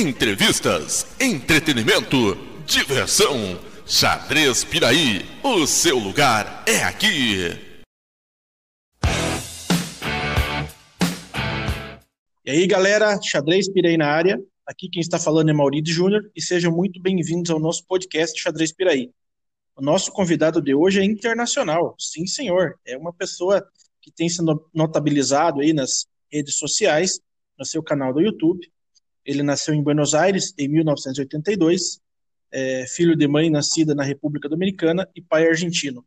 entrevistas, entretenimento, diversão. Xadrez Piraí, o seu lugar é aqui. E aí, galera, Xadrez Piraí na área. Aqui quem está falando é Maurício Júnior e sejam muito bem-vindos ao nosso podcast Xadrez Piraí. O nosso convidado de hoje é internacional. Sim, senhor. É uma pessoa que tem se notabilizado aí nas redes sociais, no seu canal do YouTube. Ele nasceu em Buenos Aires em 1982, é, filho de mãe nascida na República Dominicana e pai argentino.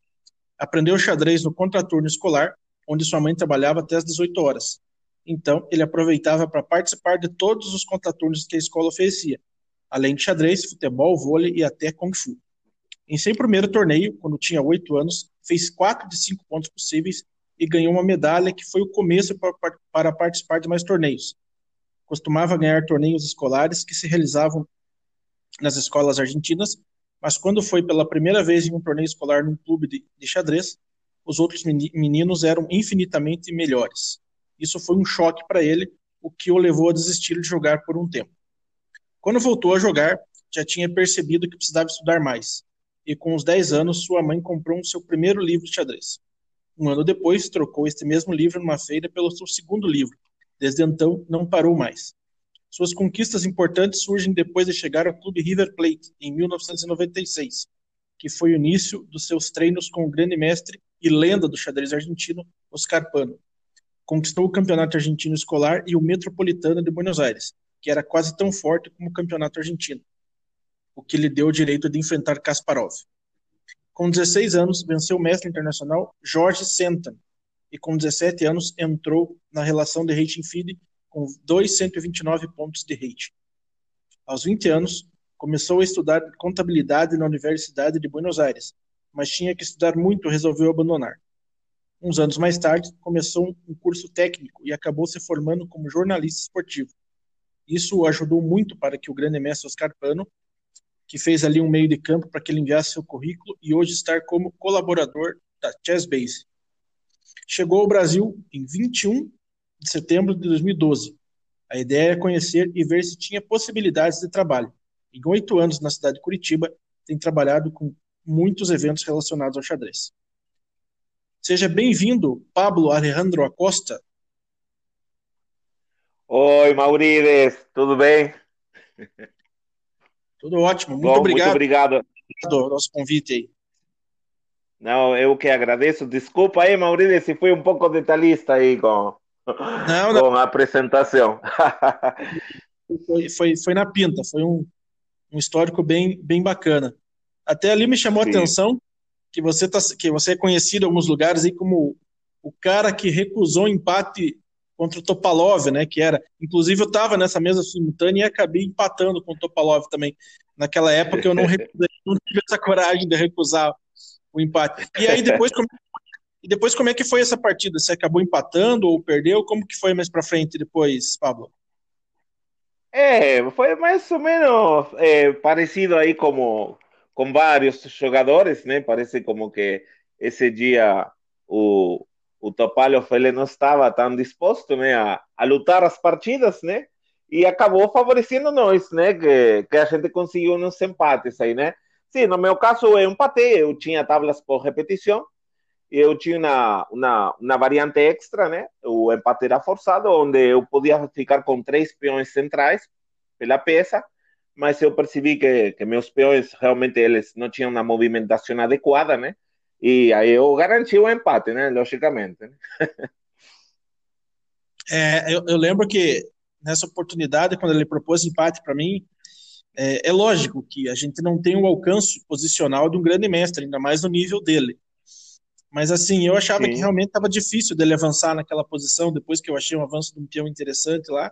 Aprendeu xadrez no contraturno escolar, onde sua mãe trabalhava até as 18 horas. Então, ele aproveitava para participar de todos os contraturnos que a escola oferecia, além de xadrez, futebol, vôlei e até kung fu. Em seu primeiro torneio, quando tinha 8 anos, fez 4 de 5 pontos possíveis e ganhou uma medalha que foi o começo para, para participar de mais torneios. Costumava ganhar torneios escolares que se realizavam nas escolas argentinas, mas quando foi pela primeira vez em um torneio escolar num clube de, de xadrez, os outros meninos eram infinitamente melhores. Isso foi um choque para ele, o que o levou a desistir de jogar por um tempo. Quando voltou a jogar, já tinha percebido que precisava estudar mais, e com os 10 anos, sua mãe comprou o seu primeiro livro de xadrez. Um ano depois, trocou este mesmo livro numa feira pelo seu segundo livro. Desde então, não parou mais. Suas conquistas importantes surgem depois de chegar ao clube River Plate, em 1996, que foi o início dos seus treinos com o grande mestre e lenda do xadrez argentino, Oscar Pano. Conquistou o campeonato argentino escolar e o metropolitano de Buenos Aires, que era quase tão forte como o campeonato argentino, o que lhe deu o direito de enfrentar Kasparov. Com 16 anos, venceu o mestre internacional Jorge Sentan e com 17 anos entrou na relação de rating feed com 229 pontos de rating. Aos 20 anos, começou a estudar contabilidade na Universidade de Buenos Aires, mas tinha que estudar muito e resolveu abandonar. Uns anos mais tarde, começou um curso técnico e acabou se formando como jornalista esportivo. Isso ajudou muito para que o grande mestre Oscar Pano que fez ali um meio de campo para que ele enviasse seu currículo e hoje estar como colaborador da Chessbase. Chegou ao Brasil em 21 de setembro de 2012. A ideia é conhecer e ver se tinha possibilidades de trabalho. Em oito anos na cidade de Curitiba, tem trabalhado com muitos eventos relacionados ao xadrez. Seja bem-vindo, Pablo Alejandro Acosta. Oi, Maurides, tudo bem? Tudo ótimo. Muito Bom, obrigado. Muito obrigado. pelo nosso convite aí. Não, eu que agradeço. Desculpa aí, Maurício, se fui um pouco detalhista aí com, não, não. com a apresentação. Foi, foi, foi na pinta, foi um, um histórico bem, bem bacana. Até ali me chamou Sim. a atenção que você, tá, que você é conhecido em alguns lugares aí como o cara que recusou empate contra o Topalov, né? Que era. Inclusive, eu estava nessa mesa simultânea e acabei empatando com o Topalov também. Naquela época eu não recusei, não tive essa coragem de recusar o empate. E aí depois como, e depois como é que foi essa partida? Você acabou empatando ou perdeu? Como que foi mais para frente depois, Pablo? É, foi mais ou menos é, parecido aí como com vários jogadores, né? Parece como que esse dia o o Topalov ele não estava tão disposto né, a, a lutar as partidas, né? E acabou favorecendo nós, né? Que, que a gente conseguiu uns empates aí, né? Sim, no meu caso eu empatei, eu tinha tablas por repetição, e eu tinha uma, uma, uma variante extra, né? O empate era forçado, onde eu podia ficar com três peões centrais pela peça, mas eu percebi que, que meus peões realmente eles não tinham uma movimentação adequada, né? E aí eu garanti o empate, né? Logicamente. É, eu, eu, lembro que nessa oportunidade, quando ele propôs empate para mim, é, é, lógico que a gente não tem o alcance posicional de um grande mestre, ainda mais no nível dele. Mas assim, eu achava Sim. que realmente estava difícil dele avançar naquela posição, depois que eu achei um avanço de um peão interessante lá.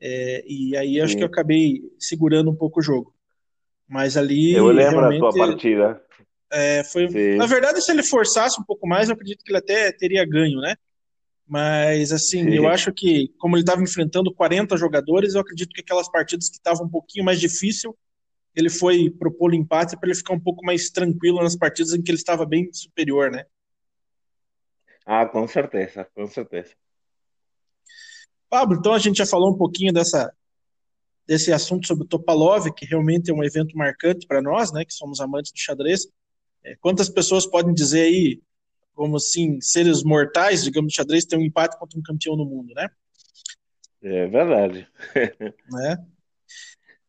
É, e aí acho Sim. que eu acabei segurando um pouco o jogo. Mas ali. Eu lembro da tua partida. É, foi, na verdade, se ele forçasse um pouco mais, eu acredito que ele até teria ganho, né? Mas, assim, Sim. eu acho que, como ele estava enfrentando 40 jogadores, eu acredito que aquelas partidas que estavam um pouquinho mais difícil, ele foi propor o empate para ele ficar um pouco mais tranquilo nas partidas em que ele estava bem superior, né? Ah, com certeza, com certeza. Pablo, então a gente já falou um pouquinho dessa, desse assunto sobre o Topalov, que realmente é um evento marcante para nós, né, que somos amantes do xadrez. É, quantas pessoas podem dizer aí, como assim, seres mortais, digamos, xadrez, tem um empate contra um campeão no mundo, né? É verdade. né?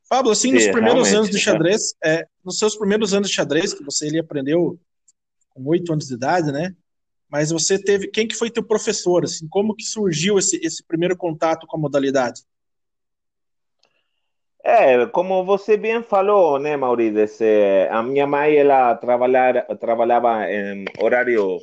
Pablo, assim, nos primeiros anos de né? xadrez, é, nos seus primeiros anos de xadrez, que você ele aprendeu com oito anos de idade, né? Mas você teve, quem que foi teu professor, assim, como que surgiu esse, esse primeiro contato com a modalidade? É, como você bem falou, né, Maurício? a minha mãe, ela trabalhar, trabalhava em horário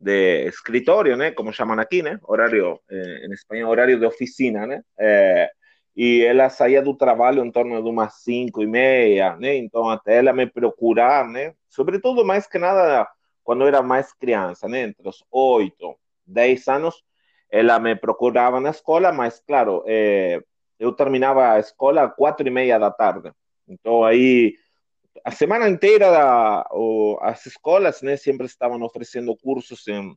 de escritório, né, como chamam aqui, né, horário, eh, em espanhol, de oficina, né, eh, e ela saía do trabalho em torno de umas cinco e meia, né, então até ela me procurar, né, sobretudo mais que nada quando eu era mais criança, né, entre os oito, dez anos, ela me procurava na escola, mas claro, eh, eu terminava a escola às quatro e meia da tarde. Então aí a semana inteira o, as escolas né, sempre estavam oferecendo cursos em,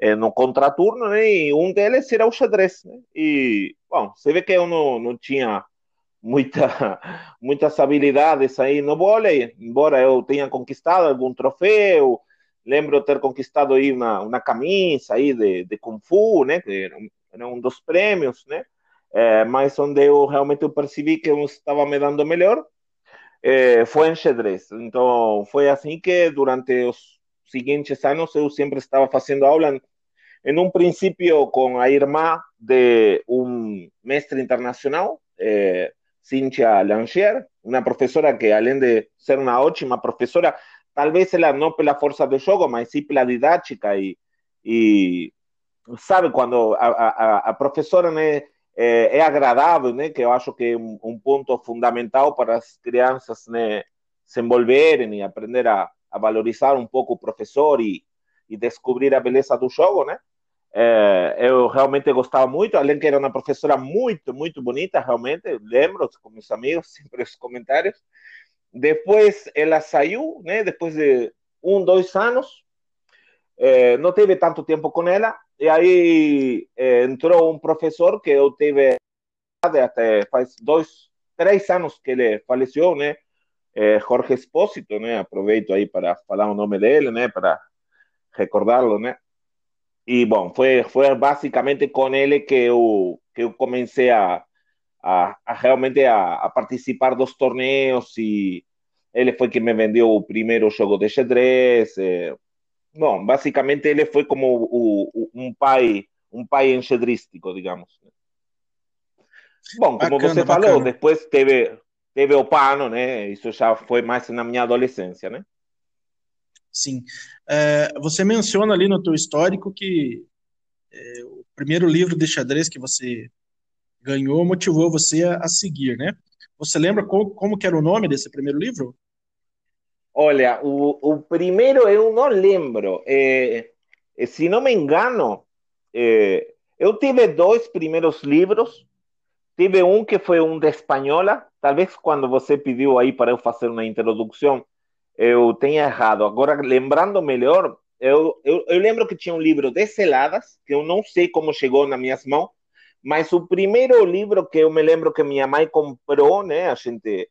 em, no contraturno, né, e um deles era o xadrez. Né, e, bom, você vê que eu não, não tinha muita, muitas habilidades aí no vôlei, embora eu tenha conquistado algum troféu, lembro ter conquistado aí uma, uma camisa aí de, de Kung Fu, né, que era um, era um dos prêmios, né, é, mas onde eu realmente percebi que eu estava me dando melhor é, foi em xadrez. Então, foi assim que durante os seguintes anos eu sempre estava fazendo aula, em um princípio com a irmã de um mestre internacional, é, Cynthia Langer, uma professora que, além de ser uma ótima professora, talvez ela não pela força do jogo, mas sim pela didática e, e sabe, quando a, a, a é, é, agradável, né? Que eu acho que é um, um, ponto fundamental para as crianças, né? Se envolverem e aprender a, a valorizar um pouco o professor e, e descobrir a beleza do jogo, né? É, eu realmente gostava muito, além que era uma professora muito, muito bonita, realmente, lembro com meus amigos, sempre os comentários. Depois ela saiu, né? Depois de um, dois anos, é, não teve tanto tempo com ela, e aí é, entrou um professor que eu tive até faz dois, três anos que ele faleceu, né? É, Jorge Espósito, né? Aproveito aí para falar o nome dele, né? Para recordá-lo, né? E bom, foi foi basicamente com ele que eu que eu comecei a, a, a realmente a, a, participar dos torneios e ele foi que me vendeu o primeiro jogo de xadrez. Eh, Bom, basicamente ele foi como o, o, um pai, um pai enxadrístico, digamos. Bom, como bacana, você falou, bacana. depois teve, teve o pano, né? Isso já foi mais na minha adolescência, né? Sim. É, você menciona ali no teu histórico que é, o primeiro livro de xadrez que você ganhou motivou você a, a seguir, né? Você lembra como, como era o nome desse primeiro livro? Olha, o, o primeiro eu não lembro. É, se não me engano, é, eu tive dois primeiros livros. Tive um que foi um de espanhola. Talvez quando você pediu aí para eu fazer uma introdução, eu tenha errado. Agora, lembrando melhor, eu, eu, eu lembro que tinha um livro de seladas, que eu não sei como chegou nas minhas mãos, mas o primeiro livro que eu me lembro que minha mãe comprou, né? A gente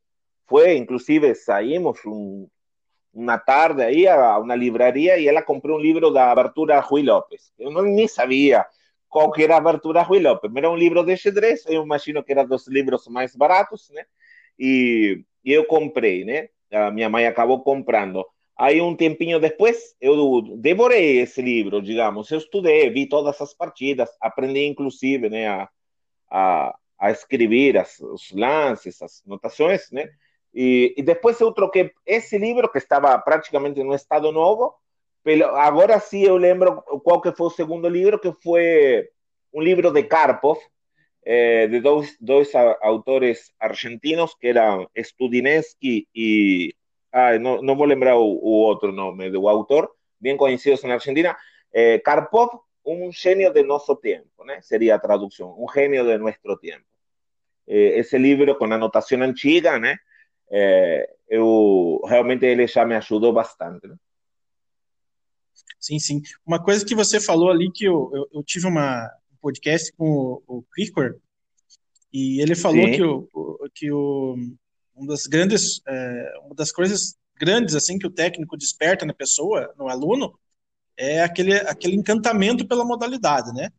foi, inclusive saímos um, uma tarde aí a uma livraria e ela comprou um livro da Abertura Rui Lopes. Eu não nem sabia qual que era a Abertura Rui Lopes. Era um livro de xadrez, eu imagino que era dos livros mais baratos, né? E, e eu comprei, né? A minha mãe acabou comprando. Aí um tempinho depois eu devorei esse livro, digamos. Eu estudei, vi todas as partidas, aprendi inclusive, né, a, a, a escrever as, os lances, as notações, né? E, e, depois eu troquei esse livro, que estava praticamente no estado novo, pelo, agora sim eu lembro qual que foi o segundo livro, que foi um livro de Karpov, eh, de dois, dois autores argentinos, que eram Studinesky e... Ah, não, não vou lembrar o, o, outro nome autor, bem conhecidos na Argentina. Eh, Karpov, um gênio de nosso tempo, né? seria a tradução, um gênio de nosso tempo. Eh, esse livro com anotação antiga? É, eu realmente ele já me ajudou bastante. Né? Sim, sim. Uma coisa que você falou ali que eu, eu, eu tive uma, um podcast com o, o E ele falou Sim. que, o, que o, uma das grandes, é, uma das coisas grandes assim que o técnico desperta na pessoa, no aluno, é aquele, aquele encantamento pela modalidade, né?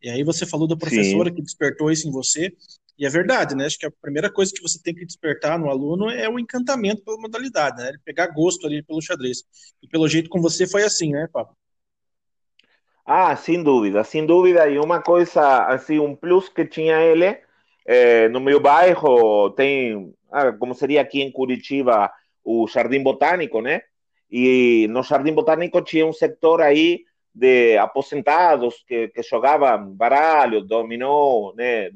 E aí você falou da professora Sim. que despertou isso em você, e é verdade, né? Acho que a primeira coisa que você tem que despertar no aluno é o encantamento pela modalidade, né? Ele pegar gosto ali pelo xadrez. E pelo jeito com você foi assim, né, Pablo? Ah, sem dúvida, sem dúvida. E uma coisa, assim, um plus que tinha ele, é, no meu bairro tem, ah, como seria aqui em Curitiba, o Jardim Botânico, né? E no Jardim Botânico tinha um setor aí de aposentados que, que jogavam baralho, dominó, né?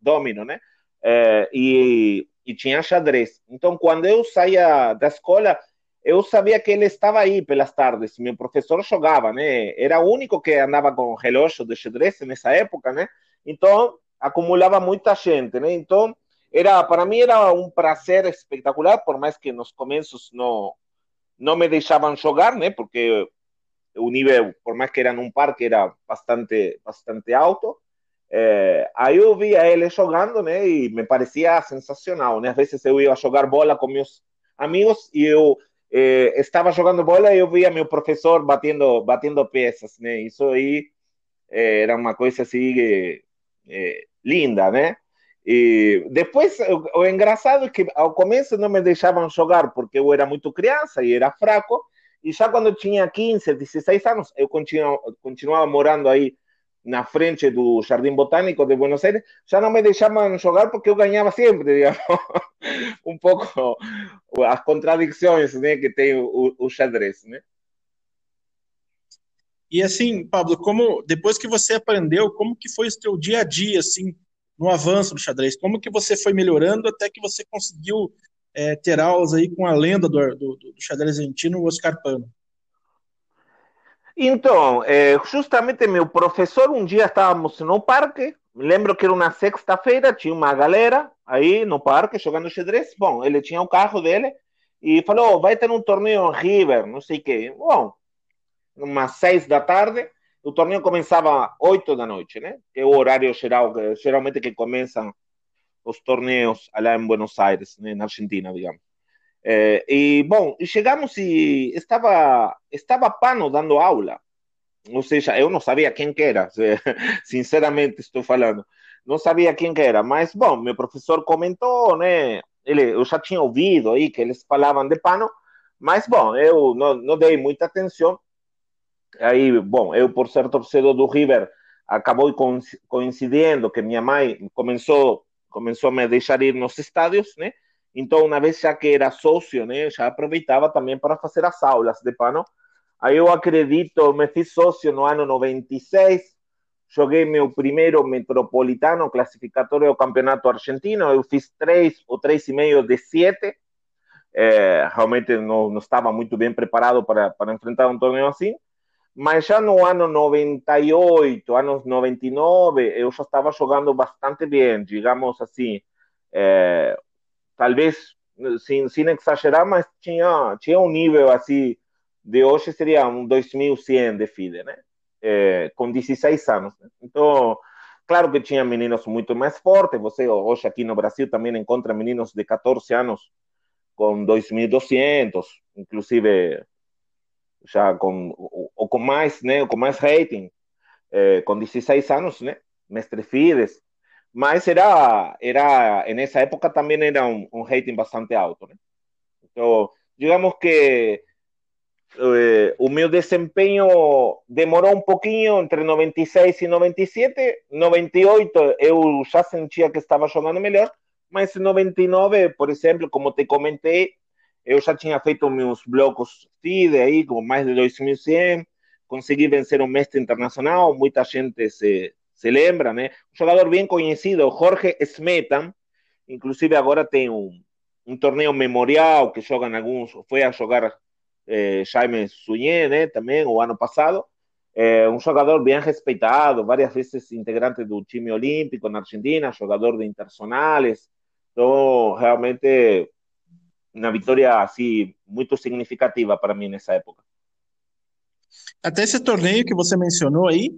Domino, né? É, e, e tinha xadrez. Então, quando eu saía da escola, eu sabia que ele estava aí pelas tardes. Meu professor jogava, né? Era o único que andava com relógio de xadrez nessa época, né? Então, acumulava muita gente, né? Então, era para mim era um prazer espetacular, por mais que nos começos não não me deixavam jogar, né? Porque o nível, por mais que era num parque, era bastante bastante alto. É, aí eu via ele jogando, né? E me parecia sensacional, né? Às vezes eu ia jogar bola com meus amigos e eu é, estava jogando bola e eu via meu professor batendo batendo peças, né? Isso aí é, era uma coisa assim linda, né? E depois, o, o, engraçado é que ao começo não me deixavam jogar porque eu era muito criança e era fraco. E já quando eu tinha 15, 16 anos, eu continuava, continuava morando aí na frente do Jardim Botânico de Buenos Aires, já não me deixavam jogar porque eu ganhava sempre, digamos, um pouco as contradições né, que tem o, o xadrez, né? E assim, Pablo, como depois que você aprendeu, como que foi o seu dia a dia, assim, no avanço do xadrez? Como que você foi melhorando até que você conseguiu é, ter aulas aí com a lenda do, do, do xadrez argentino, Oscar Pano? Então, é, justamente meu professor, um dia estávamos no parque, lembro que era uma sexta-feira, tinha uma galera aí no parque jogando xadrez. Bom, ele tinha o carro dele e falou: vai ter um torneio River, não sei o quê. Bom, umas seis da tarde. O torneio começava oito da noite, né? Que é o horário geral, geralmente que começam os torneios lá em Buenos Aires, né? na Argentina, digamos. É, e, bom, chegamos e estava, estava Pano dando aula. Ou seja, eu não sabia quem que era, sinceramente estou falando. Não sabia quem que era, mas, bom, meu professor comentou, né? Ele, eu já tinha ouvido aí que eles falavam de Pano, mas, bom, eu não, não dei muita atenção aí, bom, eu por ser torcedor do River, acabou coincidindo que minha mãe começou começou a me deixar ir nos estádios, né? Então, uma vez já que era sócio, né, já aproveitava também para fazer as aulas de pano. Aí eu acredito, me fiz sócio no ano 96, joguei meu primeiro metropolitano classificatório do campeonato argentino, eu fiz três ou três e meio de sete, é, realmente não, não estava muito bem preparado para, para enfrentar um torneio assim, mas já no ano 98, anos 99, eu já estava jogando bastante bem, digamos assim, é, talvez, sem, sem exagerar, mas tinha, tinha um nível assim, de hoje seria um 2100 de FIDE, né? É, com 16 anos. Né? Então, claro que tinha meninos muito mais fortes, você hoje aqui no Brasil também encontra meninos de 14 anos com 2.200, inclusive já com, ou com mais, né, com mais rating, é, com 16 anos, né, mestre Fides, mas era, era, nessa época também era um, um rating bastante alto, né? Então, digamos que eh, o meu desempenho demorou um pouquinho entre 96 e 97. 98 eu já sentia que estava jogando melhor, mas em 99, por exemplo, como te comentei, eu já tinha feito meus blocos FIDE aí, com mais de 2.100, consegui vencer um mestre internacional, muita gente se, se lembra, né? Um jogador bem conhecido, Jorge Smetan, inclusive agora tem um, um torneio memorial que jogam alguns, foi a jogar eh, Jaime Sunhé, né, também, o ano passado, é um jogador bem respeitado, várias vezes integrante do time olímpico na Argentina, jogador de internacionais, então realmente uma vitória assim muito significativa para mim nessa época. Até esse torneio que você mencionou aí,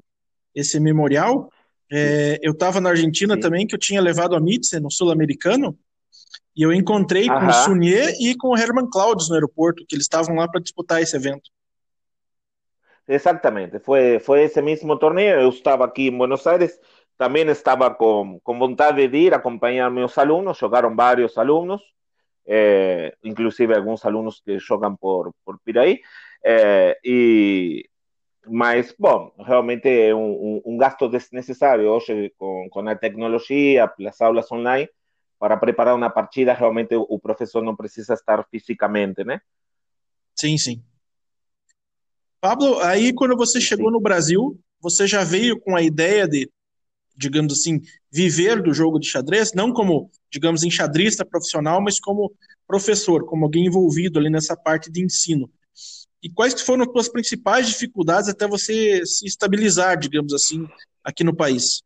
esse memorial, É, eu estava na Argentina Sim. também, que eu tinha levado a Mitze no Sul-Americano, e eu encontrei com o Sunier e com o Herman Claudius no aeroporto, que eles estavam lá para disputar esse evento. Exatamente, foi, foi esse mesmo torneio. Eu estava aqui em Buenos Aires, também estava com, com vontade de ir acompanhar meus alunos, jogaram vários alunos, é, inclusive alguns alunos que jogam por, por Piraí, é, e, mas, bom, realmente é um, um, um gasto desnecessário hoje com, com a tecnologia, as aulas online, para preparar uma partida, realmente o professor não precisa estar fisicamente, né? Sim, sim. Pablo, aí quando você chegou sim. no Brasil, você já veio com a ideia de, digamos assim, viver do jogo de xadrez, não como, digamos, enxadrista profissional, mas como professor, como alguém envolvido ali nessa parte de ensino. E quais foram as suas principais dificuldades até você se estabilizar, digamos assim, aqui no país?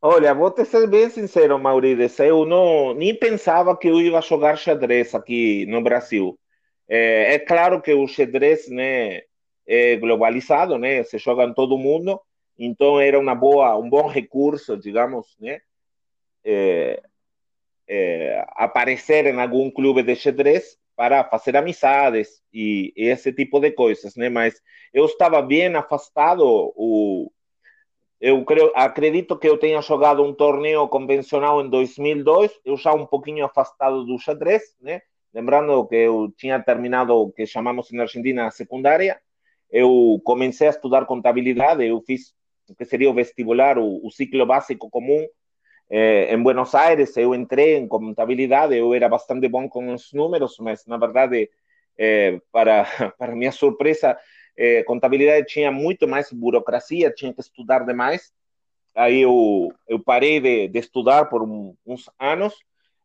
Olha, vou te ser bem sincero, Maurício. Eu não, nem pensava que eu ia jogar xadrez aqui no Brasil. É, é claro que o xadrez né, é globalizado, né? Se joga em todo mundo. Então era uma boa, um bom recurso, digamos, né? É, é, aparecer em algum clube de xadrez para fazer amizades e, esse tipo de coisas, né? Mas eu estava bem afastado. O, eu creio, acredito que eu tenha jogado um torneio convencional em 2002, eu já um pouquinho afastado do xadrez, né? Lembrando que eu tinha terminado o que chamamos na Argentina a secundária, eu comecei a estudar contabilidade, eu fiz que seria o vestibular, o, o ciclo básico comum eh, em Buenos Aires, eu entrei em contabilidade, eu era bastante bom com os números, mas na verdade, eh, para, para minha surpresa, é, contabilidade tinha muito mais burocracia, tinha que estudar demais. Aí eu, eu parei de, de estudar por um, uns anos.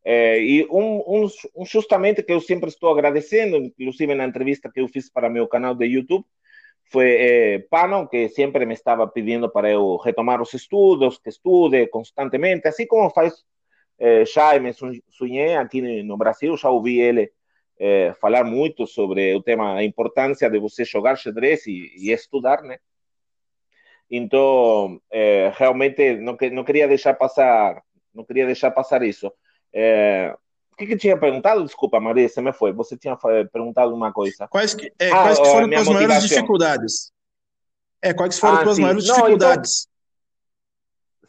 E um, um, justamente que eu sempre estou agradecendo, inclusive na entrevista que eu fiz para meu canal de YouTube, foi é, Pano, que sempre me estava pedindo para eu retomar os estudos, que estude constantemente, assim como faz é, Jaime Sunhé aqui no Brasil, já ouvi ele é, falar muito sobre o tema, a importância de você jogar xadrez e, e estudar, né? Então, é, realmente não, não queria deixar passar, não queria deixar passar isso. É, o que, que tinha perguntado? Desculpa, Maria, você me foi. Você tinha perguntado uma coisa. Quais que, é, ah, quais que foram as maiores dificuldades? É, quais foram ah, as maiores não, dificuldades? Então,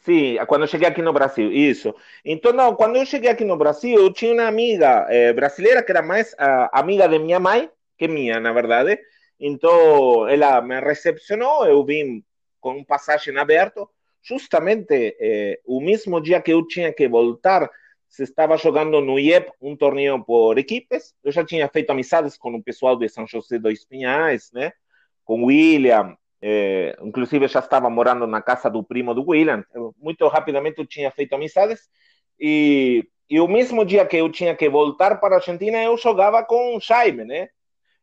Sim, quando eu cheguei aqui no Brasil, isso. Então, não, quando eu cheguei aqui no Brasil, eu tinha uma amiga eh, brasileira que era mais uh, amiga de minha mãe que minha, na verdade. Então, ela me recepcionou, eu vim com um passagem aberto. Justamente eh, o mesmo dia que eu tinha que voltar, se estava jogando no IEP um torneio por equipes. Eu já tinha feito amizades com o pessoal de São José dos Pinhais, né? Com William, é, inclusive já estava morando na casa do primo do William. Eu, muito rapidamente eu tinha feito amizades e, e o mesmo dia que eu tinha que voltar para a Argentina eu jogava com o Jaime, né?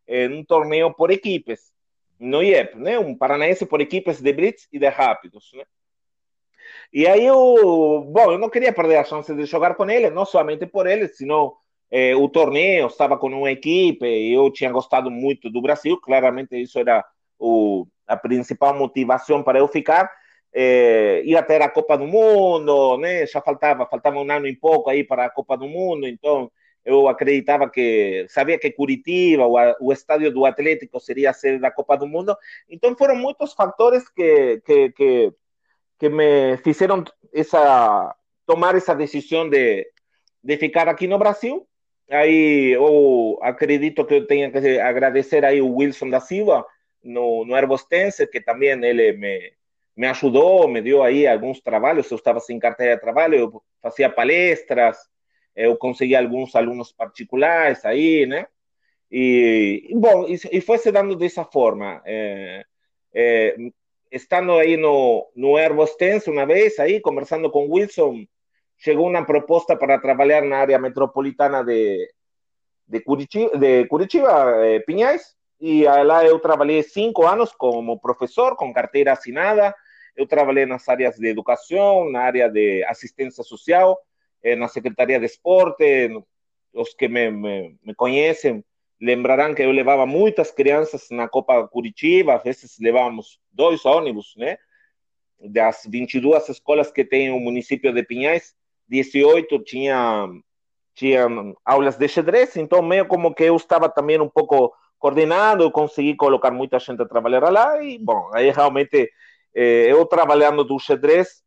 Em um torneio por equipes no IEP, né? Um paranaense por equipes de blitz e de rápidos, né? E aí eu, bom, eu não queria perder a chance de jogar com ele, não somente por ele, senão eh, o torneio estava com uma equipe, eu tinha gostado muito do Brasil, claramente isso era o a principal motivação para eu ficar é, ia ter a Copa do Mundo, né? Já faltava, faltava um ano e pouco aí para a Copa do Mundo, então eu acreditava que, sabia que Curitiba, o, o estádio do Atlético seria a sede da Copa do Mundo, então foram muitos fatores que, que, que, que me fizeram essa, tomar essa decisão de, de ficar aqui no Brasil, aí eu acredito que eu tenho que agradecer aí o Wilson da Silva, no, no Herbostense, que também ele me, me ajudou, me deu aí alguns trabalhos, eu estava sem de trabalho, eu fazia palestras, eu consegui alguns alunos particulares aí, né? E, bom, e, foi se dando dessa forma. É, estando aí no, no Herbostense uma vez, aí, conversando com Wilson, chegou uma proposta para trabalhar na área metropolitana de, de Curitiba, de Curitiba eh, Pinhais, e lá eu trabalhei cinco anos como professor, com carteira assinada. Eu trabalhei nas áreas de educação, na área de assistência social, na Secretaria de Esporte. Os que me, me, me conhecem lembrarão que eu levava muitas crianças na Copa Curitiba, às vezes levávamos dois ônibus, né? das 22 escolas que tem o município de Pinhais, 18 tinha, tinha aulas de xadrez, então meio como que eu estava também um pouco coordenado, consegui colocar muita gente a trabalhar lá, e bom, aí realmente eh, eu trabalhando do xadrez,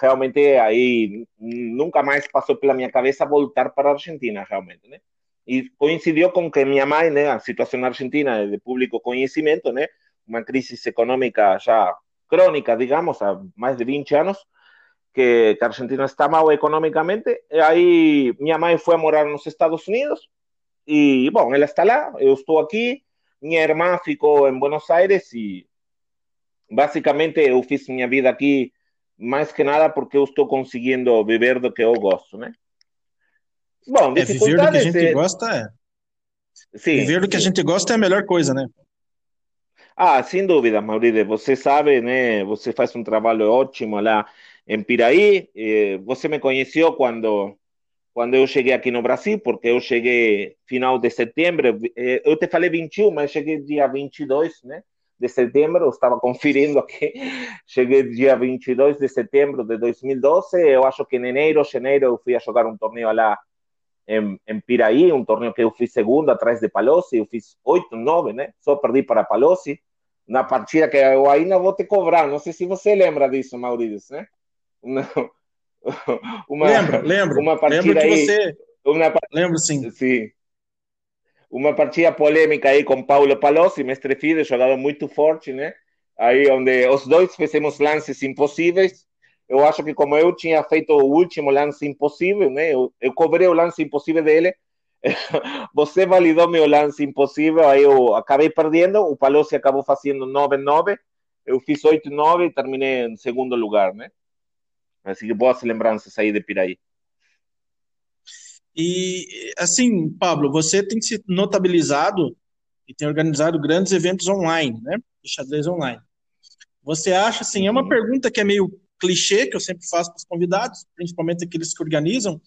realmente aí nunca mais passou pela minha cabeça voltar para a Argentina, realmente, né? E coincidiu com que minha mãe, né, a situação na Argentina de público conhecimento, né, uma crise econômica já crônica, digamos, há mais de 20 anos, que, que a Argentina está mal economicamente. E aí minha mãe foi morar nos Estados Unidos e, bom, ela está lá, eu estou aqui, minha irmã ficou em Buenos Aires e basicamente eu fiz minha vida aqui mais que nada porque eu estou conseguindo viver do que eu gosto, né? Bom, é, viver do que a gente gosta é. Sim, viver do que a gente gosta é a melhor coisa, né? Ah, sem dúvida, Maurício. Você sabe, né? Você faz um trabalho ótimo lá em Piraí. Você me conheceu quando quando eu cheguei aqui no Brasil, porque eu cheguei final de setembro. Eh, eu te falei 21, mas cheguei dia 22, né? De setembro, eu estava conferindo aqui. Cheguei dia 22 de setembro de 2012. Eu acho que em janeiro, janeiro, eu fui a jogar um torneio lá em, em Piraí, um torneio que eu fiz segundo atrás de Palocci. Eu fiz 8, 9, né? Só perdi para Palocci na partida que eu ainda vou te cobrar. Não sei se você lembra disso, Maurício, né? Uma, uma, lembro, lembro. Uma partida lembro aí, você... uma, lembro sim. sim. Uma partida polêmica aí com Paulo Palossi, mestre Fide, jogador muito forte, né? Aí onde os dois fizemos lances impossíveis. Eu acho que como eu tinha feito o último lance impossível, né? Eu, eu cobrei o lance impossível dele você validou meu lance impossível, aí eu acabei perdendo, o Palocci acabou fazendo 9-9, eu fiz 8-9 e terminei em segundo lugar, né? Assim que boas lembranças aí de Piraí. E, assim, Pablo, você tem se notabilizado e tem organizado grandes eventos online, né? De xadrez online. Você acha, assim, é uma uhum. pergunta que é meio clichê, que eu sempre faço para os convidados, principalmente aqueles que organizam,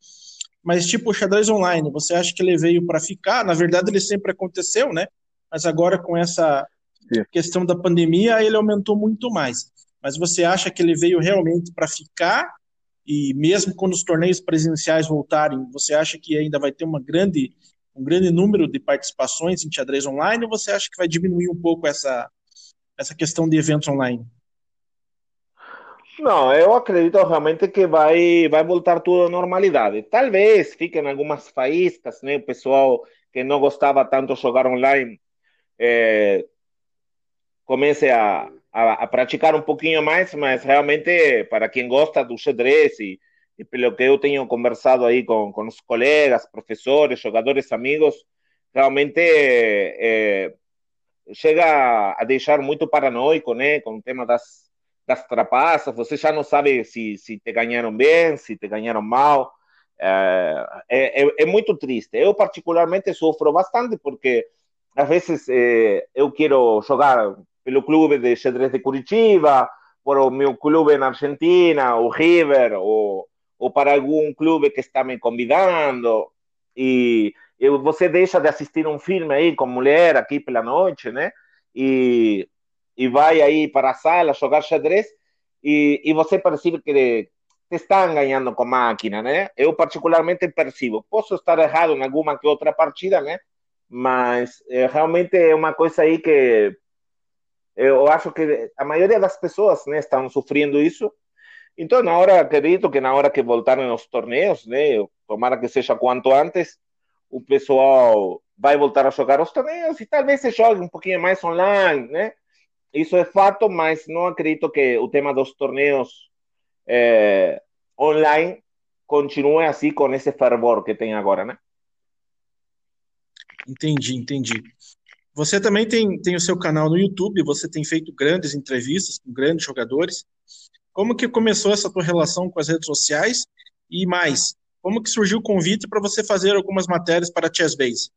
mas tipo o xadrez online, você acha que ele veio para ficar? Na verdade, ele sempre aconteceu, né? Mas agora com essa Sim. questão da pandemia, ele aumentou muito mais. Mas você acha que ele veio realmente para ficar? E mesmo quando os torneios presenciais voltarem, você acha que ainda vai ter uma grande, um grande número de participações em xadrez online? Ou você acha que vai diminuir um pouco essa, essa questão de eventos online? Não, eu acredito realmente que vai, vai voltar tudo à normalidade. Talvez fiquem algumas faíscas, né? O pessoal que não gostava tanto de jogar online é, comece a, a, a, praticar um pouquinho mais, mas realmente para quem gosta do xadrez e, e pelo que eu tenho conversado aí com, com os colegas, professores, jogadores, amigos, realmente é, chega a deixar muito paranoico, né? Com o tema das das trapaças, você já não sabe se, se te ganharam bem, se te ganharam mal. É, é, é muito triste. Eu, particularmente, sofro bastante porque, às vezes, é, eu quero jogar pelo clube de xadrez de Curitiba, por o meu clube na Argentina, o River, ou, ou para algum clube que está me convidando, e você deixa de assistir um filme aí com mulher aqui pela noite, né? E e vai aí para a sala jogar xadrez e, e você percebe que estão ganhando com máquina, né? Eu particularmente percebo. Posso estar errado em alguma que outra partida, né? Mas é, realmente é uma coisa aí que eu acho que a maioria das pessoas né, estão sofrendo isso. Então, na hora, acredito que na hora que voltarem os torneios, né, tomara que seja quanto antes, o pessoal vai voltar a jogar os torneios e talvez se jogue um pouquinho mais online, né? Isso é fato, mas não acredito que o tema dos torneios é, online continue assim com esse fervor que tem agora, né? Entendi, entendi. Você também tem, tem o seu canal no YouTube, você tem feito grandes entrevistas com grandes jogadores. Como que começou essa tua relação com as redes sociais? E mais, como que surgiu o convite para você fazer algumas matérias para a Chessbase?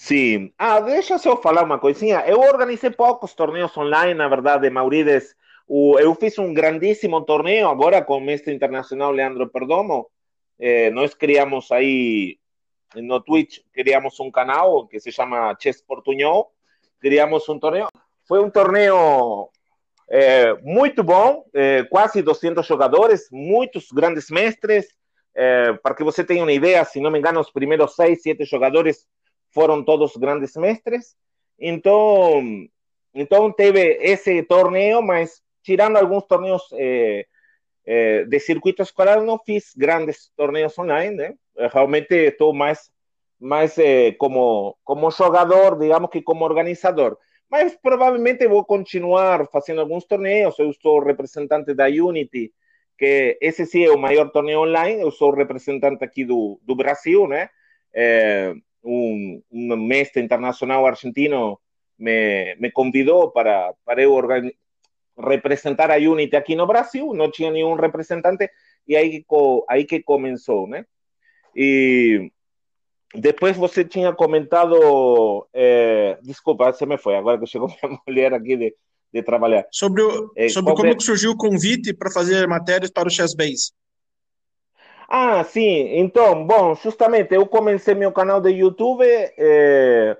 Sim. Ah, deixa eu falar uma coisinha. Eu organizei poucos torneios online, na verdade, Maurides. Eu fiz um grandíssimo torneio agora com o mestre internacional Leandro Perdomo. Eh, nós criamos aí no Twitch, criamos um canal que se chama Chess Portunhol. Criamos um torneio. Foi um torneio é, muito bom, é, quase 200 jogadores, muitos grandes mestres. É, para que você tenha uma ideia, se não me engano, os primeiros seis, sete jogadores foram todos grandes mestres. Então, então teve esse torneio, mas tirando alguns torneios é, é, de circuito escolar, não fiz grandes torneios online, né? Realmente estou mais, mais é, como, como jogador, digamos que como organizador mas provavelmente vou continuar fazendo alguns torneios. Eu sou representante da Unity, que esse sim é o maior torneio online. Eu sou representante aqui do, do Brasil, né? Um, um mestre internacional argentino me, me convidou para, para eu representar a Unity aqui no Brasil. Não tinha nenhum representante e aí, aí que começou, né? E depois você tinha comentado. É, desculpa, você me foi, agora que chegou minha mulher aqui de, de trabalhar. Sobre, o, é, sobre como é... surgiu o convite para fazer matérias para o Chessbase. Ah, sim. Então, bom, justamente eu comecei meu canal de YouTube é,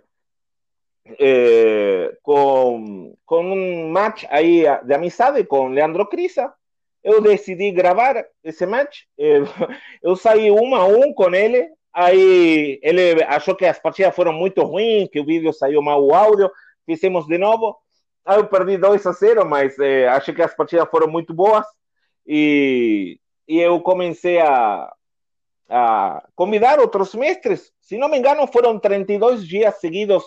é, com, com um match aí de amizade com Leandro Crisa. Eu decidi gravar esse match. É, eu saí um a um com ele Aí ele achou que as partidas foram muito ruins, que o vídeo saiu mal o áudio, fizemos de novo. Aí eu perdi 2 a 0, mas achei que as partidas foram muito boas. E, e eu comecei a, a convidar outros mestres. Se não me engano, foram 32 dias seguidos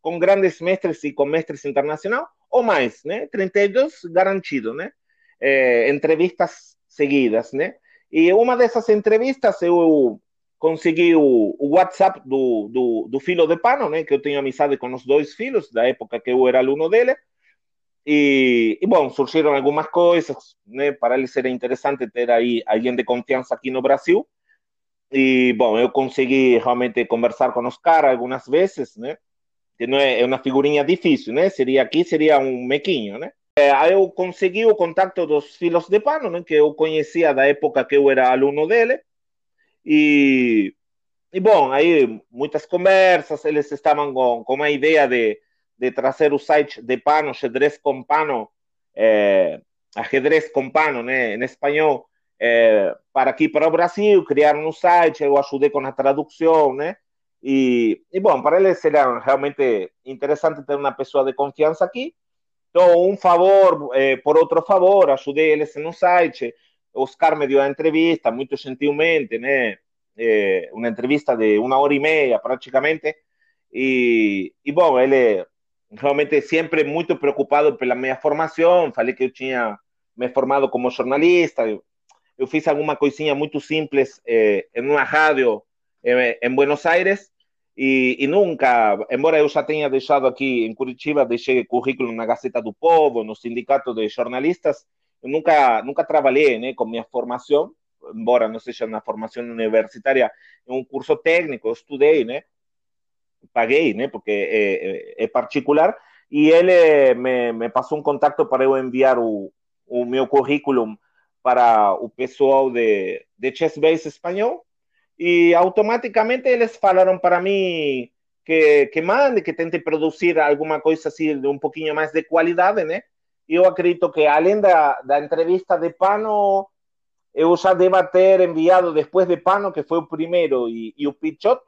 com grandes mestres e com mestres internacionais, ou mais, né? 32 garantido, né? É, entrevistas seguidas, né? E uma dessas entrevistas eu consegui o, o WhatsApp do, do, do, filho de Pano, né? Que eu tenho amizade com os dois filhos, da época que eu era aluno dele. E, e bom, surgiram algumas coisas, né? Para ele ser interessante ter aí alguém de confiança aqui no Brasil. E, bom, eu consegui realmente conversar com os caras algumas vezes, né? Que não é, é uma figurinha difícil, né? Seria aqui, seria um mequinho, né? É, aí eu consegui o contato dos filhos de Pano, né? Que eu conhecia da época que eu era aluno dele. E, e bom, aí muitas conversas, eles estavam com, com uma ideia de, de trazer o site de Pano, xadrez com Pano, é, ajedrez com Pano, né, em espanhol, é, para aqui para o Brasil, criaram um site, eu ajudei com a tradução, né, e, e bom, para eles seria realmente interessante ter uma pessoa de confiança aqui, então, um favor eh, por outro favor, ajudei eles no site, Oscar me dio a entrevista muy gentilmente, né? Eh, una entrevista de una hora y media prácticamente. Y, y bom, ele realmente sempre muito preocupado pela minha formação. Falei que eu tinha me formado como jornalista. Eu, eu fiz alguma coisinha muito simples eh, em uma rádio eh, em Buenos Aires. E, e, nunca, embora eu já tenha deixado aqui em Curitiba, deixei currículo na Gazeta do Povo, no Sindicato de Jornalistas, eu nunca, nunca trabalhei né, com minha formação, embora não seja na formação universitária, em um curso técnico, eu estudei, né? Paguei, né? Porque é, é, é particular. E ele me, me, passou um contato para enviar o, o meu currículo para o pessoal de, de Chess Base espanhol. E automaticamente eles falaram para mim que, que mande, que tente produzir alguma coisa assim de um pouquinho mais de qualidade, né? eu acredito que além da, da entrevista de Pano, eu já deva ter enviado depois de Pano, que foi o primeiro, e, e o Pichot,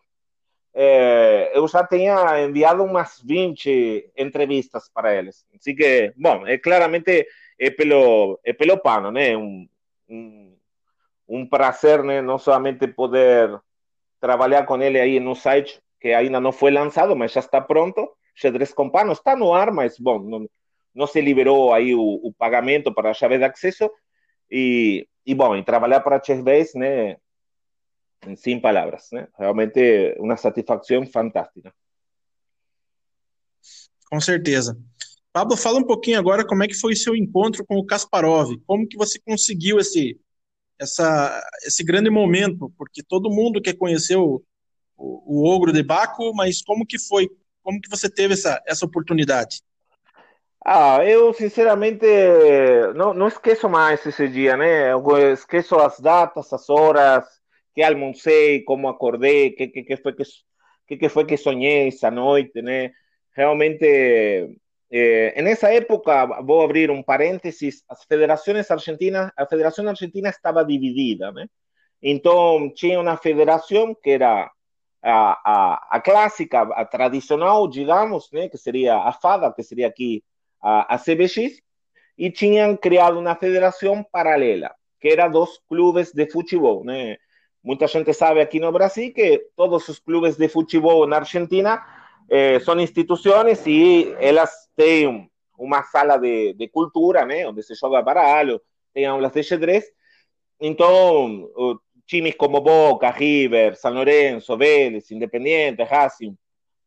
é, eu já tenha enviado umas 20 entrevistas para eles. Assim que, bom, é claramente é pelo, é pelo Pano, né? Um, um, um prazer, né? Não somente poder trabalhar com ele aí no site, que ainda não foi lançado, mas já está pronto. Xadrez com Pano está no ar, mas, bom, não, não se liberou aí o, o pagamento para a chave de acesso e, e bom, e trabalhar para a Chessbase, né, sem palavras, né, realmente uma satisfação fantástica. Com certeza. Pablo, fala um pouquinho agora como é que foi o seu encontro com o Kasparov, como que você conseguiu esse, essa, esse grande momento, porque todo mundo quer conhecer o, o, o Ogro de Baco, mas como que foi, como que você teve essa, essa oportunidade? Ah, eu sinceramente não, não esqueço mais esse dia, né? Eu esqueço as datas, as horas, que almocei, como acordei, que, que, que foi que, que, que foi que sonhei essa noite, né? Realmente Eh, en esa época, voy a abrir un paréntesis, las federaciones argentinas, la Federación Argentina estaba dividida, ¿no? Entonces, tinha una federación que era a, a, a clássica, a tradicional, digamos, né, que seria a FADA, que seria aqui a, a CBX, e tinham criado uma federação paralela, que era dos clubes de futebol. Né? Muita gente sabe aqui no Brasil que todos os clubes de futebol na Argentina eh, são instituições e elas têm uma sala de, de cultura, né, onde se joga baralho, tem aulas de xadrez. Então, times como Boca, River, San Lorenzo, Vélez, Independiente, Racing,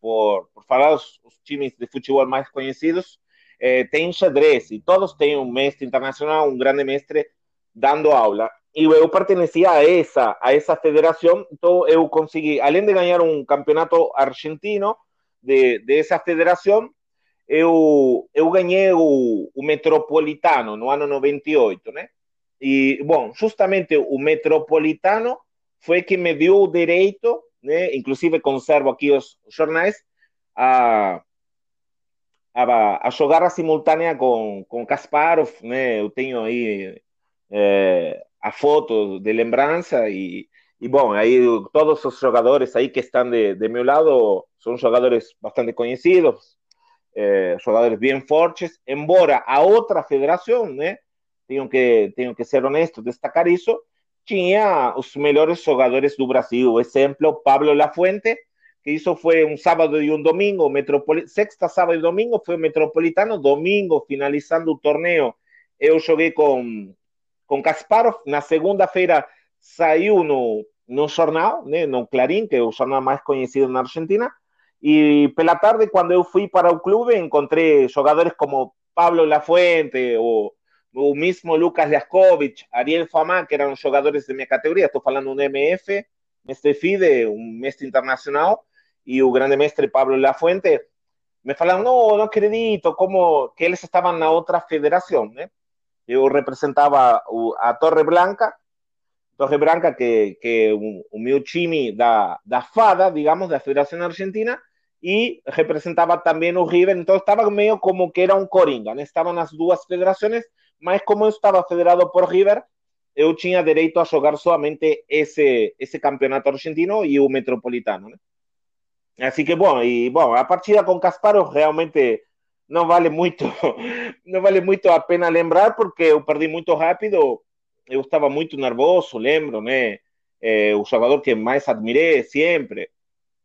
por, por falar os, os, times de futebol mais conhecidos, eh, tem xadrez e todos têm um mestre internacional, um grande mestre dando aula. E eu pertencia a essa, a essa federação, então eu consegui, além de ganhar um campeonato argentino de, de essa federação, eu, eu ganhei o, o Metropolitano no ano 98, né? E, bom, justamente o Metropolitano foi que me deu o direito, né, inclusive conservo aqui os, jornais, a, a, a, jogar a simultânea com, com Kasparov, né, eu tenho aí é, a foto de lembrança e, e, bom, aí todos os jogadores aí que estão de, de meu lado são jogadores bastante conhecidos, é, jogadores bem fortes, embora a outra federação, né, tenho que, tenho que ser honesto, destacar isso, tinha os melhores jogadores do Brasil. Exemplo, Pablo Lafuente, que isso foi um sábado e um domingo, metropoli... sexta, sábado e domingo foi o Metropolitano, domingo, finalizando o torneio, eu joguei com, com Kasparov, na segunda-feira saiu no, no jornal, né, no Clarim, que é o jornal mais conhecido na Argentina, e pela tarde, quando eu fui para o clube, encontrei jogadores como Pablo Lafuente, ou o mismo Lucas Liaskovich, Ariel Fama, que eram jogadores de minha categoria, estou falando um MF, mestre FIDE, um mestre internacional, e o grande mestre Pablo Lafuente, me falaram, não, não acredito, como que eles estavam na outra federação, né? Eu representava a Torre Blanca, Torre Branca, que, que o, meu time da, da FADA, digamos, da Federação Argentina, e representava também o River, então estava meio como que era um coringa, né? Estavam nas duas federações, mas como eu estava federado por River, eu tinha direito a jogar somente esse esse campeonato argentino e o metropolitano, né? Assim que bom, e bom, a partida com Kasparov realmente não vale muito, não vale muito a pena lembrar porque eu perdi muito rápido, eu estava muito nervoso, lembro, né? É, o jogador que mais admirei sempre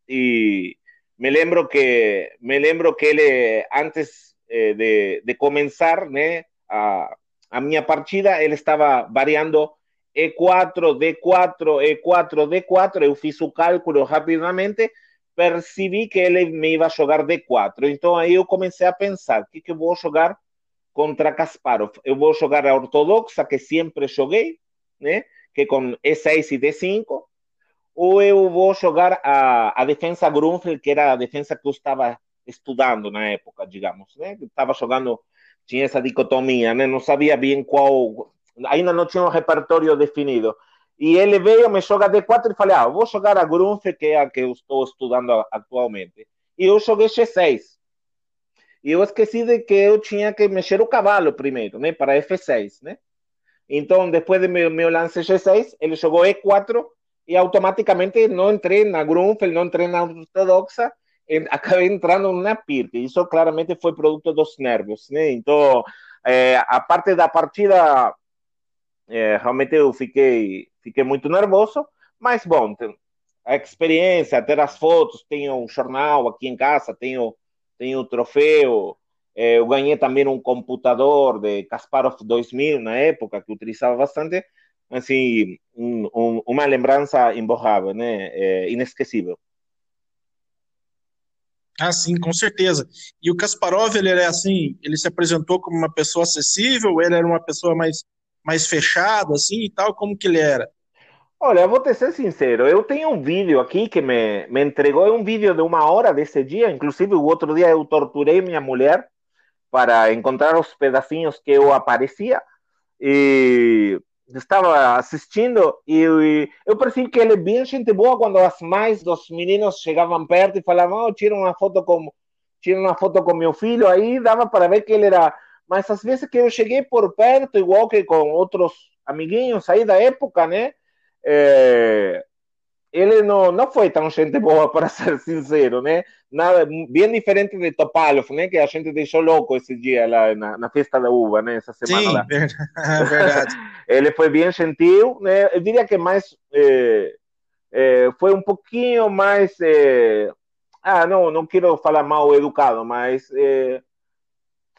e me lembro que me lembro que ele antes de, de começar, né, a, a minha partida, ele estava variando E4, D4, E4, D4. Eu fiz o cálculo rapidamente, percebi que ele me ia jogar D4. Então aí eu comecei a pensar: o que, que eu vou jogar contra Kasparov? Eu vou jogar a ortodoxa, que sempre joguei, né? que com E6 e D5, ou eu vou jogar a, a defesa Grunfeld, que era a defesa que eu estava estudando na época, digamos, né? Estava jogando tinha essa dicotomia, né? não sabia bem qual, ainda não tinha um repertório definido. E ele veio, me joga D4 e falei, ah, vou jogar a Grunfe, que é a que eu estou estudando atualmente. E eu joguei G6. E eu esqueci de que eu tinha que mexer o cavalo primeiro, né, para F6, né? Então, depois do meu, meu lance G6, ele jogou E4 e automaticamente não entrei na Grunfeld, não entrei na ortodoxa, acabei entrando na PIR, isso claramente foi produto dos nervos, né? Então, é, a parte da partida, é, realmente eu fiquei, fiquei muito nervoso, mas bom, a experiência, ter as fotos, tenho um jornal aqui em casa, tenho, tenho o troféu, é, eu ganhei também um computador de Kasparov 2000 na época, que utilizava bastante, assim, um, um, uma lembrança imborrável, né? É, inesquecível. Ah, sim, com certeza. E o Kasparov, ele era assim, ele se apresentou como uma pessoa acessível, ele era uma pessoa mais, mais fechada, assim, e tal, como que ele era? Olha, vou te ser sincero, eu tenho um vídeo aqui que me, me entregou, é um vídeo de uma hora desse dia, inclusive o outro dia eu torturei minha mulher para encontrar os pedacinhos que eu aparecia, e estava assistindo e, eu percebi que ele é bem gente boa quando as mães dos meninos chegavam perto e falavam, oh, tira uma foto com, tinha uma foto com meu filho aí, dava para ver que ele era. Mas às vezes que eu cheguei por perto, igual que com outros amiguinhos aí da época, né? É, ele não, não foi tão gente boa, para ser sincero, né? Nada, bem diferente de Topalov, né? Que a gente deixou louco esse dia lá na, na festa da uva, né? Essa semana Sim, lá. verdade. ele foi bem gentil, né? Eu diria que mais é, é, foi um pouquinho mais é, ah, não, não quero falar mal educado, mas